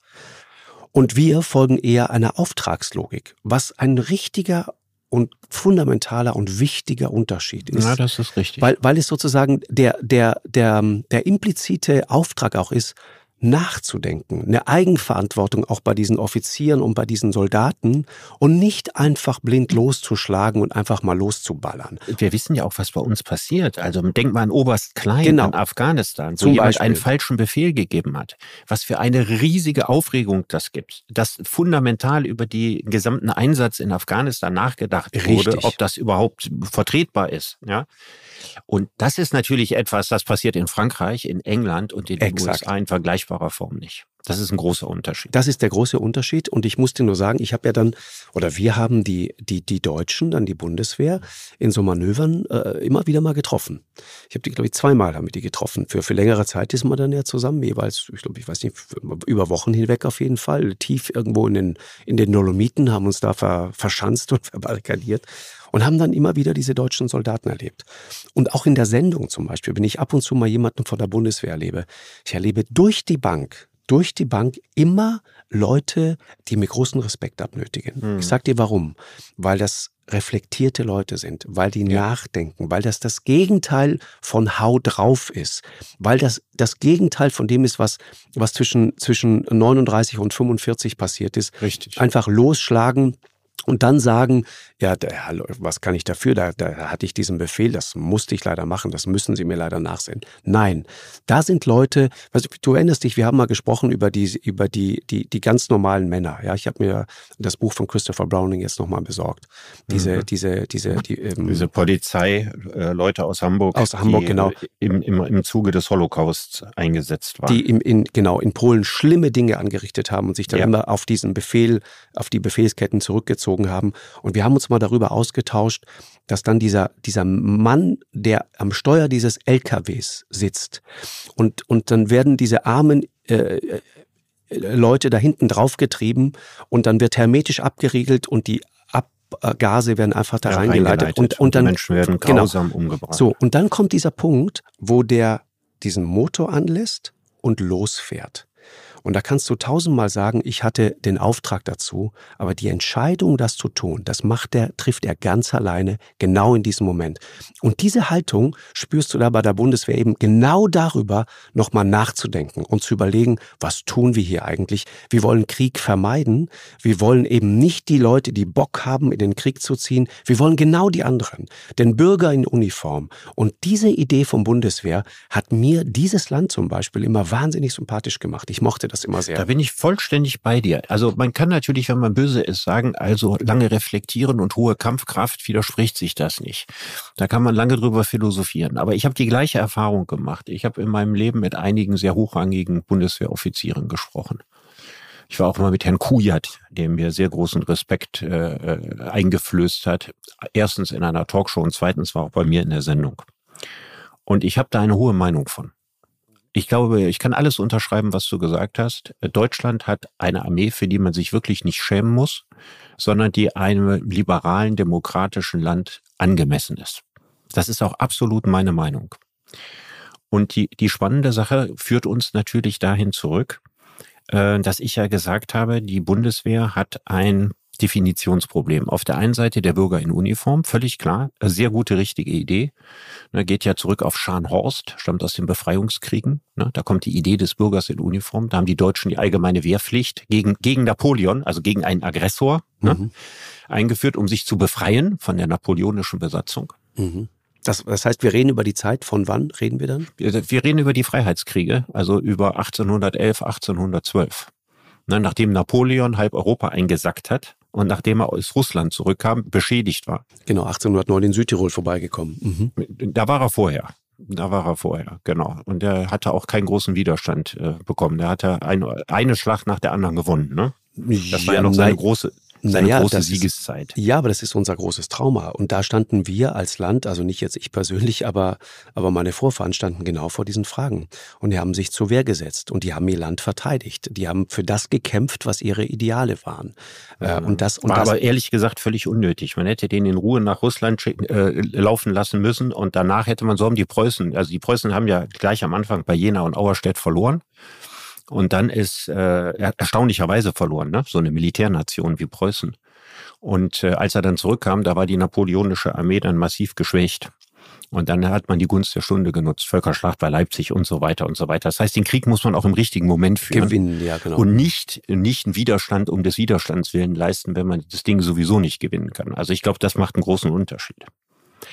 Und wir folgen eher einer Auftragslogik, was ein richtiger und fundamentaler und wichtiger Unterschied ist.
Ja, das ist richtig.
Weil, weil es sozusagen der, der, der, der implizite Auftrag auch ist, nachzudenken, eine Eigenverantwortung auch bei diesen Offizieren und bei diesen Soldaten und nicht einfach blind loszuschlagen und einfach mal loszuballern.
Wir wissen ja auch, was bei uns passiert. Also denk mal an Oberst Klein genau. in Afghanistan, wo Zum jemand Beispiel. einen falschen Befehl gegeben hat. Was für eine riesige Aufregung das gibt. Dass fundamental über den gesamten Einsatz in Afghanistan nachgedacht Richtig. wurde, ob das überhaupt vertretbar ist. Ja? Und das ist natürlich etwas, das passiert in Frankreich, in England und in den Exakt. USA in vergleichbarer Form nicht. Das ist ein großer Unterschied.
Das ist der große Unterschied. Und ich musste nur sagen, ich habe ja dann, oder wir haben die, die, die Deutschen, dann die Bundeswehr, in so Manövern äh, immer wieder mal getroffen. Ich habe die, glaube ich, zweimal haben wir die getroffen. Für, für längere Zeit ist man dann ja zusammen, jeweils, ich glaube, ich weiß nicht, über Wochen hinweg auf jeden Fall, tief irgendwo in den, in den Dolomiten, haben uns da ver, verschanzt und verbarrikadiert und haben dann immer wieder diese deutschen Soldaten erlebt. Und auch in der Sendung zum Beispiel, wenn ich ab und zu mal jemanden von der Bundeswehr erlebe, ich erlebe durch die Bank, durch die Bank immer Leute, die mir großen Respekt abnötigen. Mhm. Ich sag dir warum. Weil das reflektierte Leute sind, weil die ja. nachdenken, weil das das Gegenteil von Hau drauf ist, weil das das Gegenteil von dem ist, was, was zwischen, zwischen 39 und 45 passiert ist.
Richtig.
Einfach losschlagen, und dann sagen, ja, der, was kann ich dafür? Da, da hatte ich diesen Befehl, das musste ich leider machen, das müssen Sie mir leider nachsehen. Nein, da sind Leute, weißt du, erinnerst dich, wir haben mal gesprochen über die, über die, die, die ganz normalen Männer. Ja, ich habe mir das Buch von Christopher Browning jetzt nochmal besorgt. Diese, mhm. diese, diese, die,
ähm, diese Polizei, äh, Leute aus Hamburg,
aus Hamburg, genau,
im, im, im Zuge des Holocausts eingesetzt waren.
Die im, in, genau in Polen schlimme Dinge angerichtet haben und sich dann ja. immer auf diesen Befehl, auf die Befehlsketten zurückgezogen haben. Und wir haben uns mal darüber ausgetauscht, dass dann dieser, dieser Mann, der am Steuer dieses LKWs sitzt und, und dann werden diese armen äh, äh Leute da hinten draufgetrieben und dann wird hermetisch abgeriegelt und die Abgase werden einfach da ja, reingeleitet.
Und, und dann, Menschen werden genau. grausam genau, umgebracht.
So, und dann kommt dieser Punkt, wo der diesen Motor anlässt und losfährt. Und da kannst du tausendmal sagen, ich hatte den Auftrag dazu, aber die Entscheidung, das zu tun, das macht er, trifft er ganz alleine, genau in diesem Moment. Und diese Haltung spürst du da bei der Bundeswehr eben genau darüber, nochmal nachzudenken und zu überlegen, was tun wir hier eigentlich? Wir wollen Krieg vermeiden. Wir wollen eben nicht die Leute, die Bock haben, in den Krieg zu ziehen. Wir wollen genau die anderen, den Bürger in Uniform. Und diese Idee vom Bundeswehr hat mir dieses Land zum Beispiel immer wahnsinnig sympathisch gemacht. Ich mochte das immer sehr.
Da bin ich vollständig bei dir. Also man kann natürlich, wenn man böse ist, sagen, also lange reflektieren und hohe Kampfkraft widerspricht sich das nicht. Da kann man lange drüber philosophieren. Aber ich habe die gleiche Erfahrung gemacht. Ich habe in meinem Leben mit einigen sehr hochrangigen Bundeswehroffizieren gesprochen. Ich war auch mal mit Herrn Kujat, der mir sehr großen Respekt äh, äh, eingeflößt hat. Erstens in einer Talkshow und zweitens war auch bei mir in der Sendung. Und ich habe da eine hohe Meinung von. Ich glaube, ich kann alles unterschreiben, was du gesagt hast. Deutschland hat eine Armee, für die man sich wirklich nicht schämen muss, sondern die einem liberalen, demokratischen Land angemessen ist. Das ist auch absolut meine Meinung. Und die, die spannende Sache führt uns natürlich dahin zurück, äh, dass ich ja gesagt habe, die Bundeswehr hat ein Definitionsproblem. Auf der einen Seite der Bürger in Uniform, völlig klar, sehr gute, richtige Idee. Ne, geht ja zurück auf Scharnhorst, stammt aus den Befreiungskriegen. Ne, da kommt die Idee des Bürgers in Uniform. Da haben die Deutschen die allgemeine Wehrpflicht gegen, gegen Napoleon, also gegen einen Aggressor, ne, mhm. eingeführt, um sich zu befreien von der napoleonischen Besatzung.
Mhm. Das, das heißt, wir reden über die Zeit von wann reden wir dann?
Wir, wir reden über die Freiheitskriege, also über 1811, 1812. Ne, nachdem Napoleon halb Europa eingesackt hat, und nachdem er aus Russland zurückkam, beschädigt war.
Genau, 1809 in Südtirol vorbeigekommen.
Mhm. Da war er vorher. Da war er vorher, genau. Und er hatte auch keinen großen Widerstand äh, bekommen. Er hatte ein, eine Schlacht nach der anderen gewonnen. Ne? Das war ja, ja noch seine große, seine naja, große Siegeszeit.
Ist, ja, aber das ist unser großes Trauma. Und da standen wir als Land, also nicht jetzt ich persönlich, aber, aber meine Vorfahren standen genau vor diesen Fragen. Und die haben sich zur Wehr gesetzt und die haben ihr Land verteidigt. Die haben für das gekämpft, was ihre Ideale waren.
Ja. Äh, und das, und War das, aber ehrlich gesagt völlig unnötig. Man hätte den in Ruhe nach Russland äh, laufen lassen müssen und danach hätte man so haben die Preußen, also die Preußen haben ja gleich am Anfang bei Jena und Auerstedt verloren. Und dann ist äh, erstaunlicherweise verloren, ne? so eine Militärnation wie Preußen. Und äh, als er dann zurückkam, da war die napoleonische Armee dann massiv geschwächt. Und dann hat man die Gunst der Stunde genutzt, Völkerschlacht bei Leipzig und so weiter und so weiter. Das heißt, den Krieg muss man auch im richtigen Moment führen.
Gewinnen, ja, genau.
Und nicht, nicht einen Widerstand um des Widerstands willen leisten, wenn man das Ding sowieso nicht gewinnen kann. Also ich glaube, das macht einen großen Unterschied.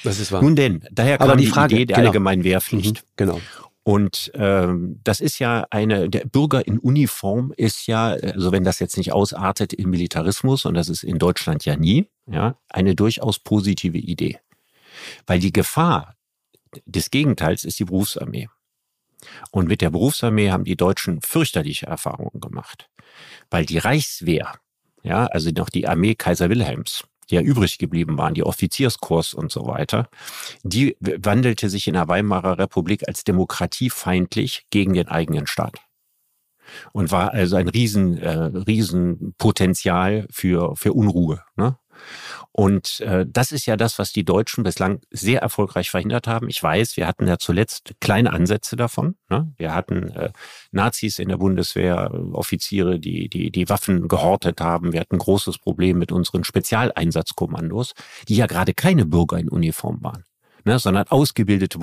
Das ist wahr.
Nun denn, daher
Aber
kam
die
die,
Frage-
Idee der
genau.
allgemeinen Wehrpflicht.
Mhm, genau.
Und ähm, das ist ja eine, der Bürger in Uniform ist ja, also wenn das jetzt nicht ausartet in Militarismus, und das ist in Deutschland ja nie, ja, eine durchaus positive Idee. Weil die Gefahr des Gegenteils ist die Berufsarmee. Und mit der Berufsarmee haben die Deutschen fürchterliche Erfahrungen gemacht. Weil die Reichswehr, ja, also noch die Armee Kaiser Wilhelms, die ja übrig geblieben waren, die Offizierskurs und so weiter, die wandelte sich in der Weimarer Republik als demokratiefeindlich gegen den eigenen Staat. Und war also ein riesen, äh, riesen Potenzial für, für Unruhe. Ne? Und äh, das ist ja das, was die Deutschen bislang sehr erfolgreich verhindert haben. Ich weiß, wir hatten ja zuletzt kleine Ansätze davon. Ne? Wir hatten äh, Nazis in der Bundeswehr, äh, Offiziere, die, die die Waffen gehortet haben. Wir hatten ein großes Problem mit unseren Spezialeinsatzkommandos, die ja gerade keine Bürger in Uniform waren, ne? sondern ausgebildete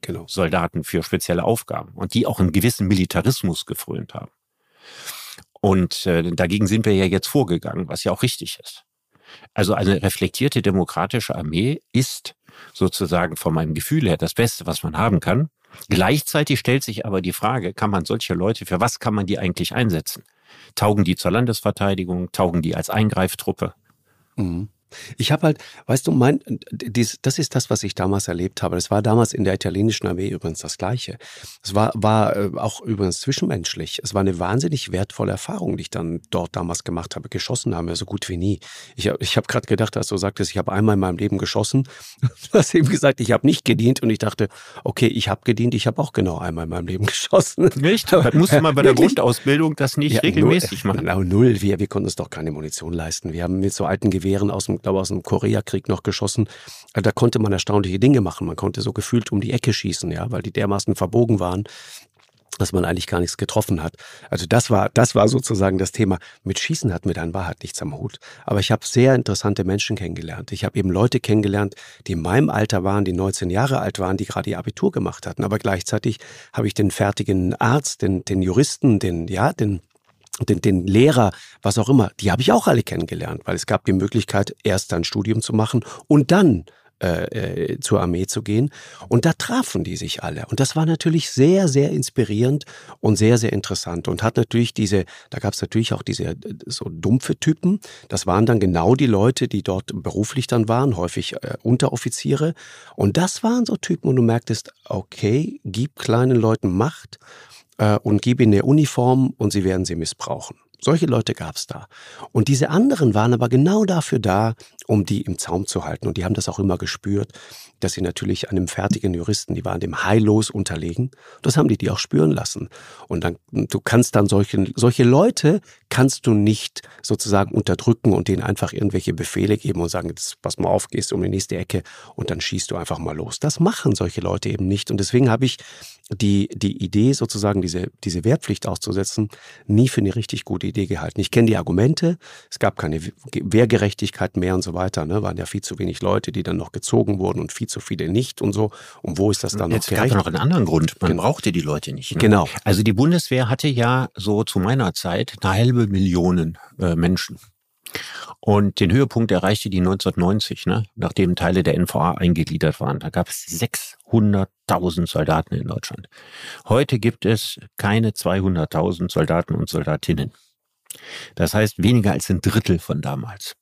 Genau.
Soldaten für spezielle Aufgaben und die auch einen gewissen Militarismus gefrönt haben. Und äh, dagegen sind wir ja jetzt vorgegangen, was ja auch richtig ist. Also eine reflektierte demokratische Armee ist sozusagen von meinem Gefühl her das Beste, was man haben kann. Gleichzeitig stellt sich aber die Frage, kann man solche Leute, für was kann man die eigentlich einsetzen? Taugen die zur Landesverteidigung? Taugen die als Eingreiftruppe?
Mhm. Ich habe halt, weißt du, mein, dies, das ist das, was ich damals erlebt habe. Das war damals in der italienischen Armee übrigens das Gleiche. Es war, war äh, auch übrigens zwischenmenschlich. Es war eine wahnsinnig wertvolle Erfahrung, die ich dann dort damals gemacht habe. Geschossen haben wir so gut wie nie. Ich, ich habe gerade gedacht, als du sagtest, ich habe einmal in meinem Leben geschossen. Du hast eben gesagt, ich habe nicht gedient und ich dachte, okay, ich habe gedient, ich habe auch genau einmal in meinem Leben geschossen.
Nicht? Das musste man bei der
Wirklich?
Grundausbildung das nicht
Ja,
regelmäßig
null,
machen.
Genau, null. Wir, wir konnten uns doch keine Munition leisten. Wir haben mit so alten Gewehren aus dem, glaube aus dem Koreakrieg noch geschossen. Äh, Da konnte man erstaunliche Dinge machen. Man konnte so gefühlt um die Ecke schießen, ja, weil die dermaßen verbogen waren, dass man eigentlich gar nichts getroffen hat. Also das war, das war sozusagen das Thema. Mit Schießen hat mir dann Wahrheit nichts am Hut. Aber ich habe sehr interessante Menschen kennengelernt. Ich habe eben Leute kennengelernt, die in meinem Alter waren, die 19 Jahre alt waren, die gerade ihr Abitur gemacht hatten. Aber gleichzeitig habe ich den fertigen Arzt, den, den Juristen, den, ja, den den, den Lehrer, was auch immer, die habe ich auch alle kennengelernt, weil es gab die Möglichkeit, erst ein Studium zu machen und dann äh, äh, zur Armee zu gehen. Und da trafen die sich alle. Und das war natürlich sehr, sehr inspirierend und sehr, sehr interessant. Und hat natürlich diese, da gab es natürlich auch diese äh, so dumpfe Typen. Das waren dann genau die Leute, die dort beruflich dann waren, häufig äh, Unteroffiziere. Und das waren so Typen, und du merktest, okay, gib kleinen Leuten Macht äh, und gib ihnen eine Uniform und sie werden sie missbrauchen. Solche Leute gab es da. Und diese anderen waren aber genau dafür da, um die im Zaum zu halten. Und die haben das auch immer gespürt, dass sie natürlich einem fertigen Juristen, die waren dem heillos unterlegen. Das haben die die auch spüren lassen. Und dann, du kannst dann solche, solche Leute kannst du nicht sozusagen unterdrücken und denen einfach irgendwelche Befehle geben und sagen, jetzt pass mal auf, gehst um die nächste Ecke und dann schießt du einfach mal los. Das machen solche Leute eben nicht. Und deswegen habe ich die, die Idee, sozusagen diese, diese Wehrpflicht auszusetzen, nie für eine richtig gute Idee gehalten. Ich kenne die Argumente, es gab keine Wehrgerechtigkeit mehr und so weiter, ne? waren ja viel zu wenig Leute, die dann noch gezogen wurden und viel zu viele nicht und so. Und wo ist das dann
Jetzt
noch
gab
gerecht?
es noch einen anderen Grund. Man
Genau.
brauchte die Leute nicht. Ne?
Genau.
Also die Bundeswehr hatte ja so zu meiner Zeit eine halbe Million äh, Menschen. Und den Höhepunkt erreichte die 1990, ne? nachdem Teile der NVA eingegliedert waren. Da gab es 600.000 Soldaten in Deutschland. Heute gibt es keine 200.000 Soldaten und Soldatinnen. Das heißt weniger als ein Drittel von damals.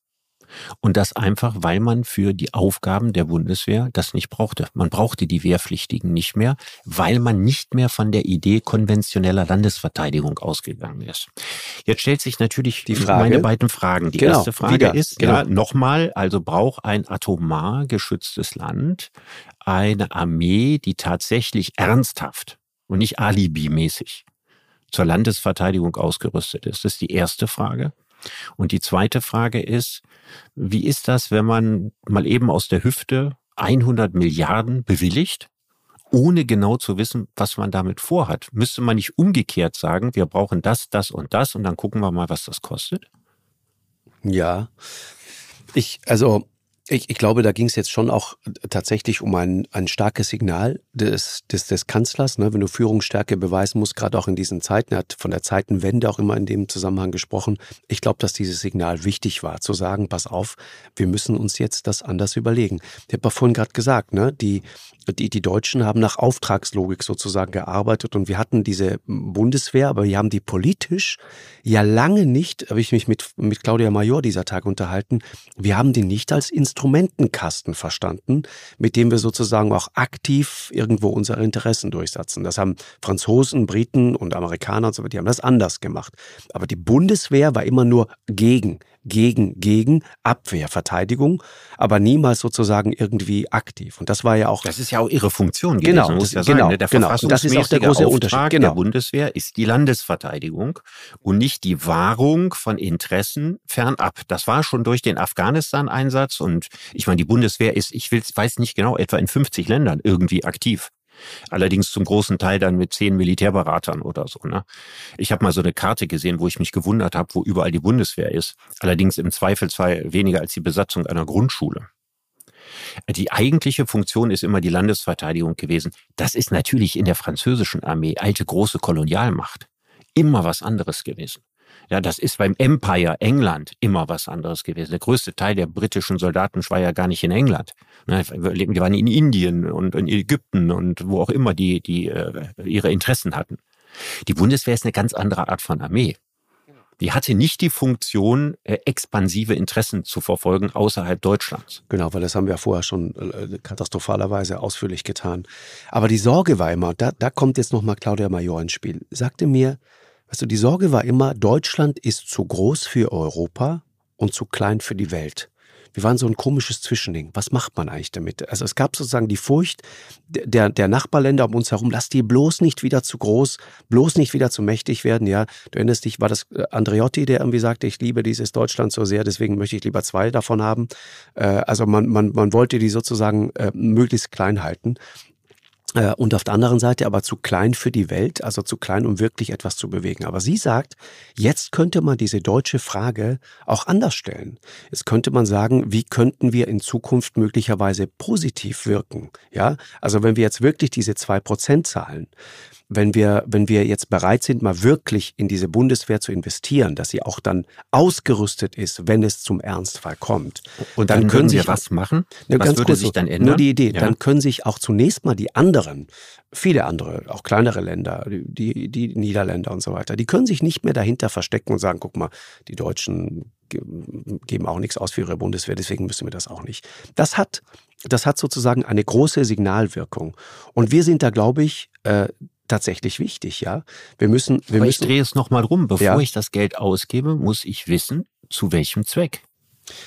Und das einfach, weil man für die Aufgaben der Bundeswehr das nicht brauchte. Man brauchte die Wehrpflichtigen nicht mehr, weil man nicht mehr von der Idee konventioneller Landesverteidigung ausgegangen ist. Jetzt stellt sich natürlich
Die Frage-
meine beiden Fragen. Die
Genau,
erste Frage
wieder,
ist,
genau.
ja, nochmal, also braucht ein atomar geschütztes Land eine Armee, die tatsächlich ernsthaft und nicht alibimäßig zur Landesverteidigung ausgerüstet ist? Das ist die erste Frage. Und die zweite Frage ist, wie ist das, wenn man mal eben aus der Hüfte 100 Milliarden bewilligt, ohne genau zu wissen, was man damit vorhat? Müsste man nicht umgekehrt sagen, wir brauchen das, das und das und dann gucken wir mal, was das kostet?
Ja. Ich, also, Ich, ich glaube, da ging es jetzt schon auch tatsächlich um ein, ein starkes Signal des, des, des Kanzlers, ne? wenn du Führungsstärke beweisen musst, gerade auch in diesen Zeiten. Er hat von der Zeitenwende auch immer in dem Zusammenhang gesprochen. Ich glaube, dass dieses Signal wichtig war, zu sagen, pass auf, wir müssen uns jetzt das anders überlegen. Ich habe vorhin gerade gesagt, ne? die, die, die Deutschen haben nach Auftragslogik sozusagen gearbeitet und wir hatten diese Bundeswehr, aber wir haben die politisch ja lange nicht, habe ich mich mit, mit Claudia Major dieser Tag unterhalten, wir haben die nicht als Instrument Instrumentenkasten verstanden, mit dem wir sozusagen auch aktiv irgendwo unsere Interessen durchsetzen. Das haben Franzosen, Briten und Amerikaner und so weiter, die haben das anders gemacht. Aber die Bundeswehr war immer nur gegen gegen, gegen Abwehr, Verteidigung, aber niemals sozusagen irgendwie aktiv. Und das war ja auch.
Das ist ja auch ihre Funktion
gewesen, genau, muss ja genau, sein. Ne? Der genau.
Das ist auch der große Auftrag Unterschied. Genau. der Bundeswehr ist die Landesverteidigung und nicht die Wahrung von Interessen fernab. Das war schon durch den Afghanistan-Einsatz und ich meine, die Bundeswehr ist, ich will, weiß nicht genau, etwa in 50 Ländern irgendwie aktiv. Allerdings zum großen Teil dann mit zehn Militärberatern oder so. Ne? Ich habe mal so eine Karte gesehen, wo ich mich gewundert habe, wo überall die Bundeswehr ist. Allerdings im Zweifelsfall weniger als die Besatzung einer Grundschule. Die eigentliche Funktion ist immer die Landesverteidigung gewesen. Das ist natürlich in der französischen Armee, alte große Kolonialmacht, immer was anderes gewesen. Ja, das ist beim Empire England immer was anderes gewesen. Der größte Teil der britischen Soldaten war ja gar nicht in England. Ne, die waren in Indien und in Ägypten und wo auch immer die, die äh, ihre Interessen hatten. Die Bundeswehr ist eine ganz andere Art von Armee. Die hatte nicht die Funktion, äh, expansive Interessen zu verfolgen außerhalb Deutschlands.
Genau, weil das haben wir vorher schon äh, katastrophalerweise ausführlich getan. Aber die Sorge war immer, da, da kommt jetzt nochmal Claudia Major ins Spiel, sagte mir, also die Sorge war immer, Deutschland ist zu groß für Europa und zu klein für die Welt. Wir waren so ein komisches Zwischending. Was macht man eigentlich damit? Also es gab sozusagen die Furcht der, der Nachbarländer um uns herum, lass die bloß nicht wieder zu groß, bloß nicht wieder zu mächtig werden. Ja, du erinnerst dich, war das äh, Andreotti, der irgendwie sagte, ich liebe dieses Deutschland so sehr, deswegen möchte ich lieber zwei davon haben. Äh, also man, man, man wollte die sozusagen äh, möglichst klein halten. Äh, und auf der anderen Seite aber zu klein für die Welt, also zu klein, um wirklich etwas zu bewegen. Aber sie sagt, jetzt könnte man diese deutsche Frage auch anders stellen. Jetzt könnte man sagen, wie könnten wir in Zukunft möglicherweise positiv wirken? Ja, also wenn wir jetzt wirklich diese zwei Prozent zahlen, wenn wir, wenn wir jetzt bereit sind, mal wirklich in diese Bundeswehr zu investieren, dass sie auch dann ausgerüstet ist, wenn es zum Ernstfall kommt.
Und dann, dann können Sie was machen?
Ne, was würde sich dann ändern? Nur die Idee, ja. dann können sich auch zunächst mal die anderen, viele andere, auch kleinere Länder, die, die Niederländer und so weiter, die können sich nicht mehr dahinter verstecken und sagen, guck mal, die Deutschen geben auch nichts aus für ihre Bundeswehr, deswegen müssen wir das auch nicht. Das hat, das hat sozusagen eine große Signalwirkung. Und wir sind da, glaube ich, äh, tatsächlich wichtig, ja. Wir müssen, wir
Aber
müssen.
Ich drehe es nochmal rum. Bevor ja. ich das Geld ausgebe, muss ich wissen, zu welchem Zweck.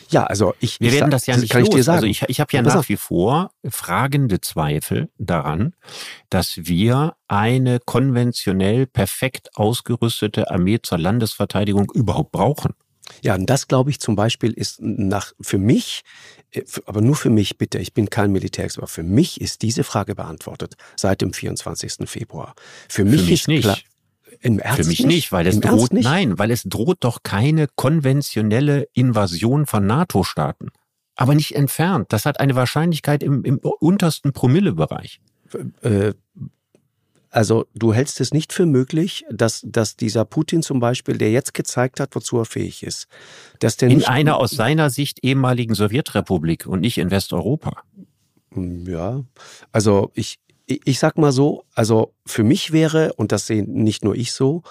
Ja, also ich.
Wir
ich
werden das ja nicht kann los. Ich dir sagen. Also ich, ich habe ja nach wie vor fragende Zweifel daran, dass wir eine konventionell perfekt ausgerüstete Armee zur Landesverteidigung überhaupt brauchen.
Ja, und das glaube ich zum Beispiel ist nach, für mich, äh, aber nur für mich bitte, ich bin kein Militärexperte, für mich ist diese Frage beantwortet seit dem 24. Februar.
Für mich, für mich ist nicht. Klar, im Ernst Für mich nicht, nicht weil es Im droht, nein, weil es droht doch keine konventionelle Invasion von NATO-Staaten. Aber nicht entfernt. Das hat eine Wahrscheinlichkeit im, im untersten Promillebereich.
Äh, also du hältst es nicht für möglich, dass, dass dieser Putin zum Beispiel, der jetzt gezeigt hat, wozu er fähig ist, dass der
in einer aus seiner Sicht ehemaligen Sowjetrepublik und nicht in Westeuropa.
Hm, ja, also ich, ich sag mal so, also für mich wäre, und das sehen nicht nur ich so,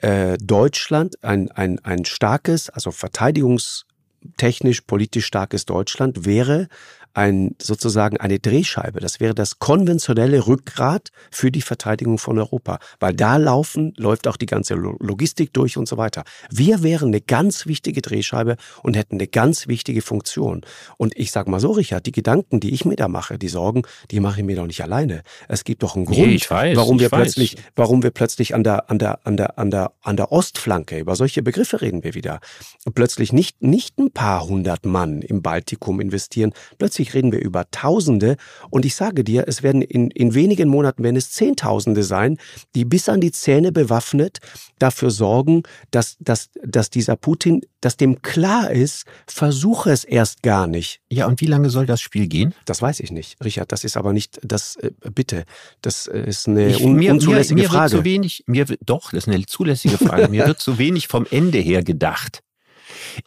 äh, Deutschland ein, ein, ein starkes, also verteidigungstechnisch, politisch starkes Deutschland wäre ein, sozusagen eine Drehscheibe. Das wäre das konventionelle Rückgrat für die Verteidigung von Europa, weil da laufen, läuft auch die ganze Logistik durch und so weiter. Wir wären eine ganz wichtige Drehscheibe und hätten eine ganz wichtige Funktion. Und ich sage mal so, Richard, die Gedanken, die ich mir da mache, die Sorgen, die mache ich mir doch nicht alleine. Es gibt doch einen Grund, nee, weiß, warum wir plötzlich, warum wir plötzlich an der, an der, an der, an der, an der Ostflanke, über solche Begriffe reden wir wieder, plötzlich nicht, nicht ein paar hundert Mann im Baltikum investieren, plötzlich plötzlich reden wir über Tausende und ich sage dir, es werden in, in wenigen Monaten werden es Zehntausende sein, die bis an die Zähne bewaffnet dafür sorgen, dass, dass, dass dieser Putin, dass dem klar ist, versuche es erst gar nicht.
Ja, und wie lange soll das Spiel gehen?
Das weiß ich nicht, Richard. Das ist aber nicht, das, äh, bitte, das ist eine ich, un, mir, unzulässige
mir, mir
Frage.
Wird zu wenig, mir, doch, das ist eine zulässige Frage. mir wird zu wenig vom Ende her gedacht.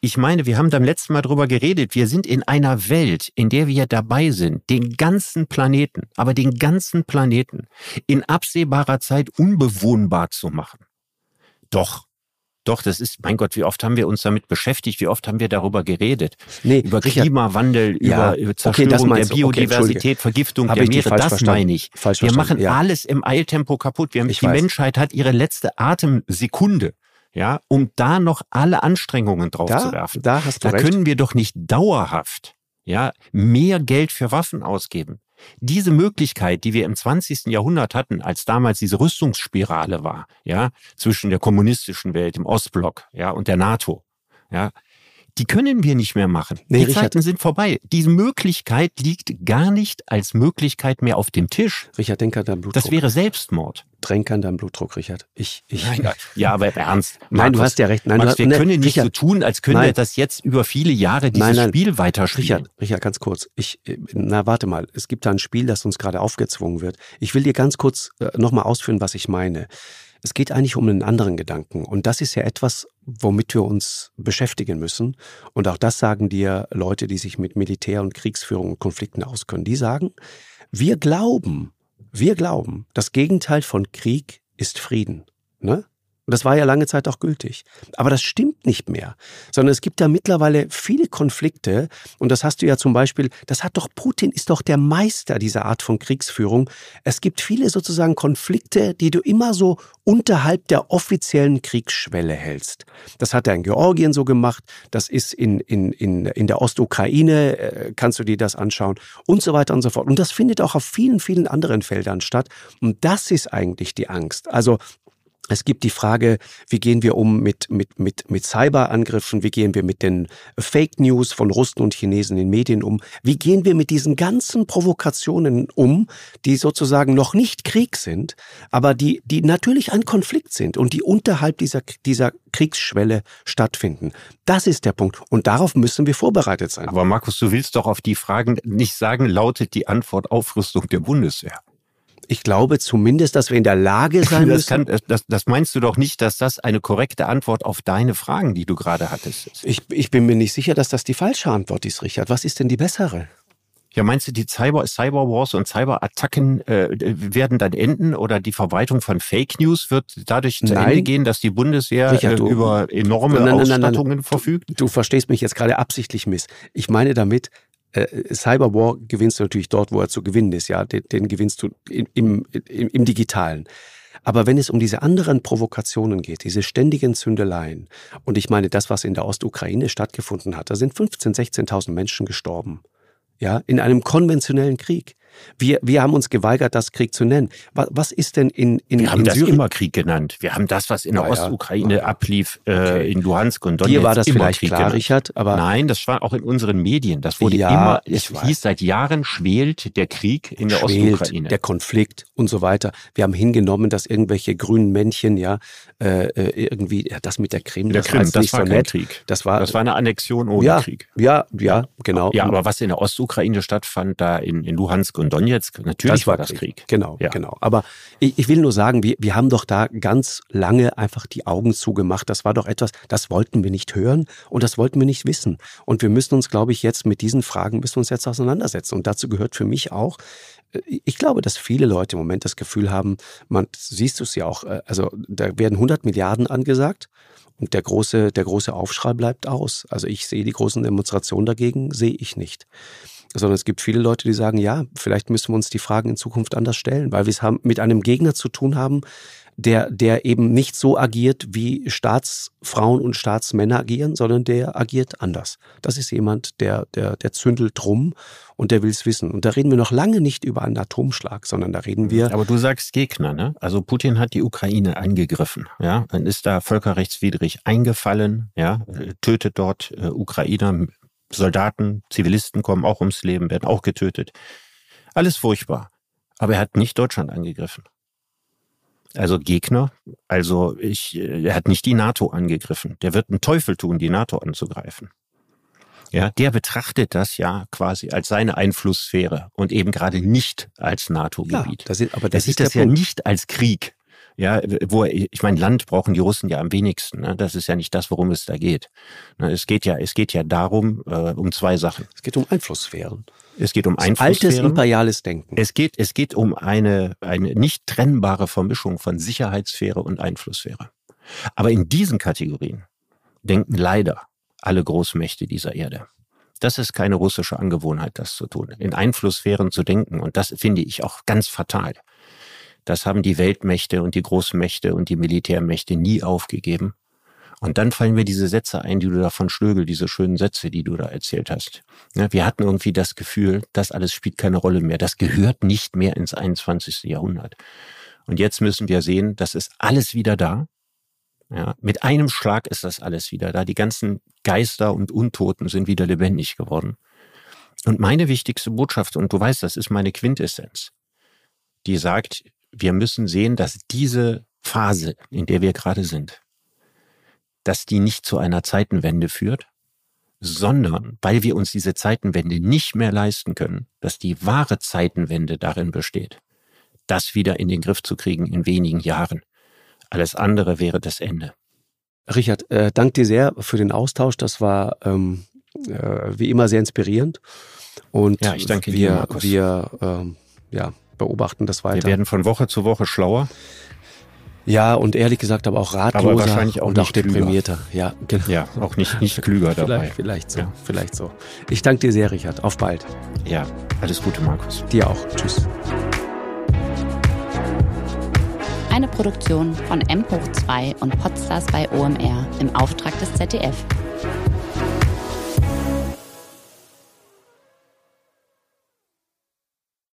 Ich meine, wir haben beim letzten Mal drüber geredet. Wir sind in einer Welt, in der wir dabei sind, den ganzen Planeten, aber den ganzen Planeten in absehbarer Zeit unbewohnbar zu machen. Doch, doch, das ist, mein Gott, wie oft haben wir uns damit beschäftigt, wie oft haben wir darüber geredet? Nee, über Richard, Klimawandel, ja, über Zerstörung okay, der Biodiversität, okay, Vergiftung der Meere, das verstanden. meine ich. Falsch wir machen ja. alles im Eiltempo kaputt. Wir haben, die weiß. Menschheit hat ihre letzte Atemsekunde ja, um da noch alle Anstrengungen drauf da, zu werfen. Da, hast du da recht. können wir doch nicht dauerhaft ja, mehr Geld für Waffen ausgeben. Diese Möglichkeit, die wir im 20. Jahrhundert hatten, als damals diese Rüstungsspirale war, ja, zwischen der kommunistischen Welt, dem Ostblock, ja, und der NATO, ja, die können wir nicht mehr machen. Nee, die Richard, Zeiten sind vorbei. Diese Möglichkeit liegt gar nicht als Möglichkeit mehr auf dem Tisch.
Richard, denk an deinen Blutdruck.
Das wäre Selbstmord.
Tränk an deinen Blutdruck, Richard. Ich, ich.
Nein, ja, aber ernst.
Nein, Markus, du hast ja recht. Nein, hast,
wir ne, können nicht Richard, so tun, als können nein. wir das jetzt über viele Jahre dieses nein, nein. Spiel weiterspielen.
Richard, Richard, ganz kurz. Ich, na, warte mal. Es gibt da ein Spiel, das uns gerade aufgezwungen wird. Ich will dir ganz kurz äh, nochmal ausführen, was ich meine. Es geht eigentlich um einen anderen Gedanken. Und das ist ja etwas, womit wir uns beschäftigen müssen. Und auch das sagen dir Leute, die sich mit Militär und Kriegsführung und Konflikten auskennen. Die sagen, wir glauben, wir glauben, das Gegenteil von Krieg ist Frieden. Ne? Und das war ja lange Zeit auch gültig. Aber das stimmt nicht mehr, sondern es gibt ja mittlerweile viele Konflikte. Und das hast du ja zum Beispiel, das hat doch Putin ist doch der Meister dieser Art von Kriegsführung. Es gibt viele sozusagen Konflikte, die du immer so unterhalb der offiziellen Kriegsschwelle hältst. Das hat er in Georgien so gemacht. Das ist in, in, in, in der Ostukraine, äh, kannst du dir das anschauen und so weiter und so fort. Und das findet auch auf vielen, vielen anderen Feldern statt. Und das ist eigentlich die Angst. Also es gibt die Frage, wie gehen wir um mit, mit, mit, mit Cyberangriffen? Wie gehen wir mit den Fake News von Russen und Chinesen in Medien um? Wie gehen wir mit diesen ganzen Provokationen um, die sozusagen noch nicht Krieg sind, aber die, die natürlich ein Konflikt sind und die unterhalb dieser, dieser Kriegsschwelle stattfinden? Das ist der Punkt. Und darauf müssen wir vorbereitet sein.
Aber Markus, du willst doch auf die Fragen nicht sagen, lautet die Antwort Aufrüstung der Bundeswehr.
Ich glaube zumindest, dass wir in der Lage sein
das
müssen.
Kann, das, das, meinst du doch nicht, dass das eine korrekte Antwort auf deine Fragen, die du gerade hattest, ist?
Ich, ich bin mir nicht sicher, dass das die falsche Antwort ist, Richard. Was ist denn die bessere?
Ja, meinst du, die Cyber, Cyberwars und Cyberattacken äh, werden dann enden oder die Verbreitung von Fake News wird dadurch zu Ende gehen, dass die Bundeswehr Richard, du, äh, über enorme nein, nein, Ausstattungen nein, verfügt?
Du verstehst mich jetzt gerade absichtlich miss. Ich meine damit, äh, Cyberwar gewinnst du natürlich dort, wo er zu gewinnen ist, ja, den, den gewinnst du im, im, im Digitalen. Aber wenn es um diese anderen Provokationen geht, diese ständigen Zündeleien, und ich meine, das, was in der Ostukraine stattgefunden hat, da sind 15.000, 16.000 Menschen gestorben. Ja, in einem konventionellen Krieg. Wir, wir haben uns geweigert, das Krieg zu nennen. Was, was ist denn in, in
Wir haben
in
das Syrien? immer Krieg genannt. Wir haben das, was in der ja, Ostukraine ja. ablief, äh, okay. in Luhansk und Donetsk.
Dir war das vielleicht Krieg klar, genannt. Richard,
aber Nein, das war auch in unseren Medien. Das wurde ja, immer. Es hieß seit Jahren schwelt der Krieg in der schwelt Ostukraine.
Der Konflikt und so weiter. Wir haben hingenommen, dass irgendwelche grünen Männchen ja äh, äh irgendwie ja, das mit der Krim,
der das, Krim, das war so kein Krieg. Das war, das war eine Annexion ohne Krieg.
Ja, ja, genau.
Ja, aber was in der Ostukraine stattfand, da in, in Luhansk und Donetsk, natürlich das war, das Krieg. Krieg.
Genau, ja. genau. Aber ich, ich, will nur sagen, wir, wir haben doch da ganz lange einfach die Augen zugemacht. Das war doch etwas, das wollten wir nicht hören und das wollten wir nicht wissen. Und wir müssen uns, glaube ich, jetzt mit diesen Fragen müssen uns jetzt auseinandersetzen. Und dazu gehört für mich auch, äh, ich glaube, dass viele Leute im Moment das Gefühl haben, man siehst du es ja auch, äh, also da werden 100 Milliarden angesagt und der große, der große Aufschrei bleibt aus. Also ich sehe die großen Demonstrationen dagegen, sehe ich nicht sondern es gibt viele Leute, die sagen, ja, vielleicht müssen wir uns die Fragen in Zukunft anders stellen, weil wir es haben, mit einem Gegner zu tun haben, der, der eben nicht so agiert, wie Staatsfrauen und Staatsmänner agieren, sondern der agiert anders. Das ist jemand, der, der, der zündelt rum und der will es wissen. Und da reden wir noch lange nicht über einen Atomschlag, sondern da reden wir.
Aber du sagst Gegner, ne? Also Putin hat die Ukraine angegriffen, ja? Dann ist da völkerrechtswidrig eingefallen, ja? Tötet dort äh, Ukrainer Soldaten, Zivilisten kommen auch ums Leben, werden auch getötet. Alles furchtbar. Aber er hat nicht Deutschland angegriffen. Also Gegner, also ich, er hat nicht die NATO angegriffen. Der wird einen Teufel tun, die NATO anzugreifen. Ja, der betrachtet das ja quasi als seine Einflusssphäre und eben gerade nicht als NATO-Gebiet. Ja, aber das sieht das ja Punkt. nicht als Krieg. Ja, wo ich meine, Land brauchen die Russen ja am wenigsten. Ne? Das ist ja nicht das, worum es da geht. Ne? Es geht ja, es geht ja darum äh, um zwei Sachen.
Es geht um Einflusssphären.
Es geht um Einflusssphären.
Altes imperiales Denken.
Es geht, es geht um eine eine nicht trennbare Vermischung von Sicherheitssphäre und Einflusssphäre. Aber in diesen Kategorien denken leider alle Großmächte dieser Erde. Das ist keine russische Angewohnheit, das zu tun. In Einflusssphären zu denken. Und das finde ich auch ganz fatal. Das haben die Weltmächte und die Großmächte und die Militärmächte nie aufgegeben. Und dann fallen mir diese Sätze ein, die du da von Schlögel, diese schönen Sätze, die du da erzählt hast. Ja, wir hatten irgendwie das Gefühl, das alles spielt keine Rolle mehr. Das gehört nicht mehr ins 21. Jahrhundert. Und jetzt müssen wir sehen, das ist alles wieder da. Ja, mit einem Schlag ist das alles wieder da. Die ganzen Geister und Untoten sind wieder lebendig geworden. Und meine wichtigste Botschaft, und du weißt, das ist meine Quintessenz, die sagt, wir müssen sehen, dass diese Phase, in der wir gerade sind, dass die nicht zu einer Zeitenwende führt, sondern weil wir uns diese Zeitenwende nicht mehr leisten können, dass die wahre Zeitenwende darin besteht, das wieder in den Griff zu kriegen in wenigen Jahren. Alles andere wäre das Ende.
Richard, äh, danke dir sehr für den Austausch. Das war ähm, äh, wie immer sehr inspirierend. Und
ja, ich danke
wir,
dir, Markus.
wir ähm, ja, beobachten das weiter.
Wir werden von Woche zu Woche schlauer.
Ja, und ehrlich gesagt aber auch ratloser
aber wahrscheinlich auch
und auch deprimierter.
Ja, genau. Ja, auch nicht, nicht klüger
dabei. Vielleicht, vielleicht so, ja. vielleicht so. Ich danke dir sehr, Richard. Auf bald.
Ja, alles Gute, Markus.
Dir auch. Tschüss.
Eine Produktion von M hoch 2 und Podstars bei OMR im Auftrag des ZDF.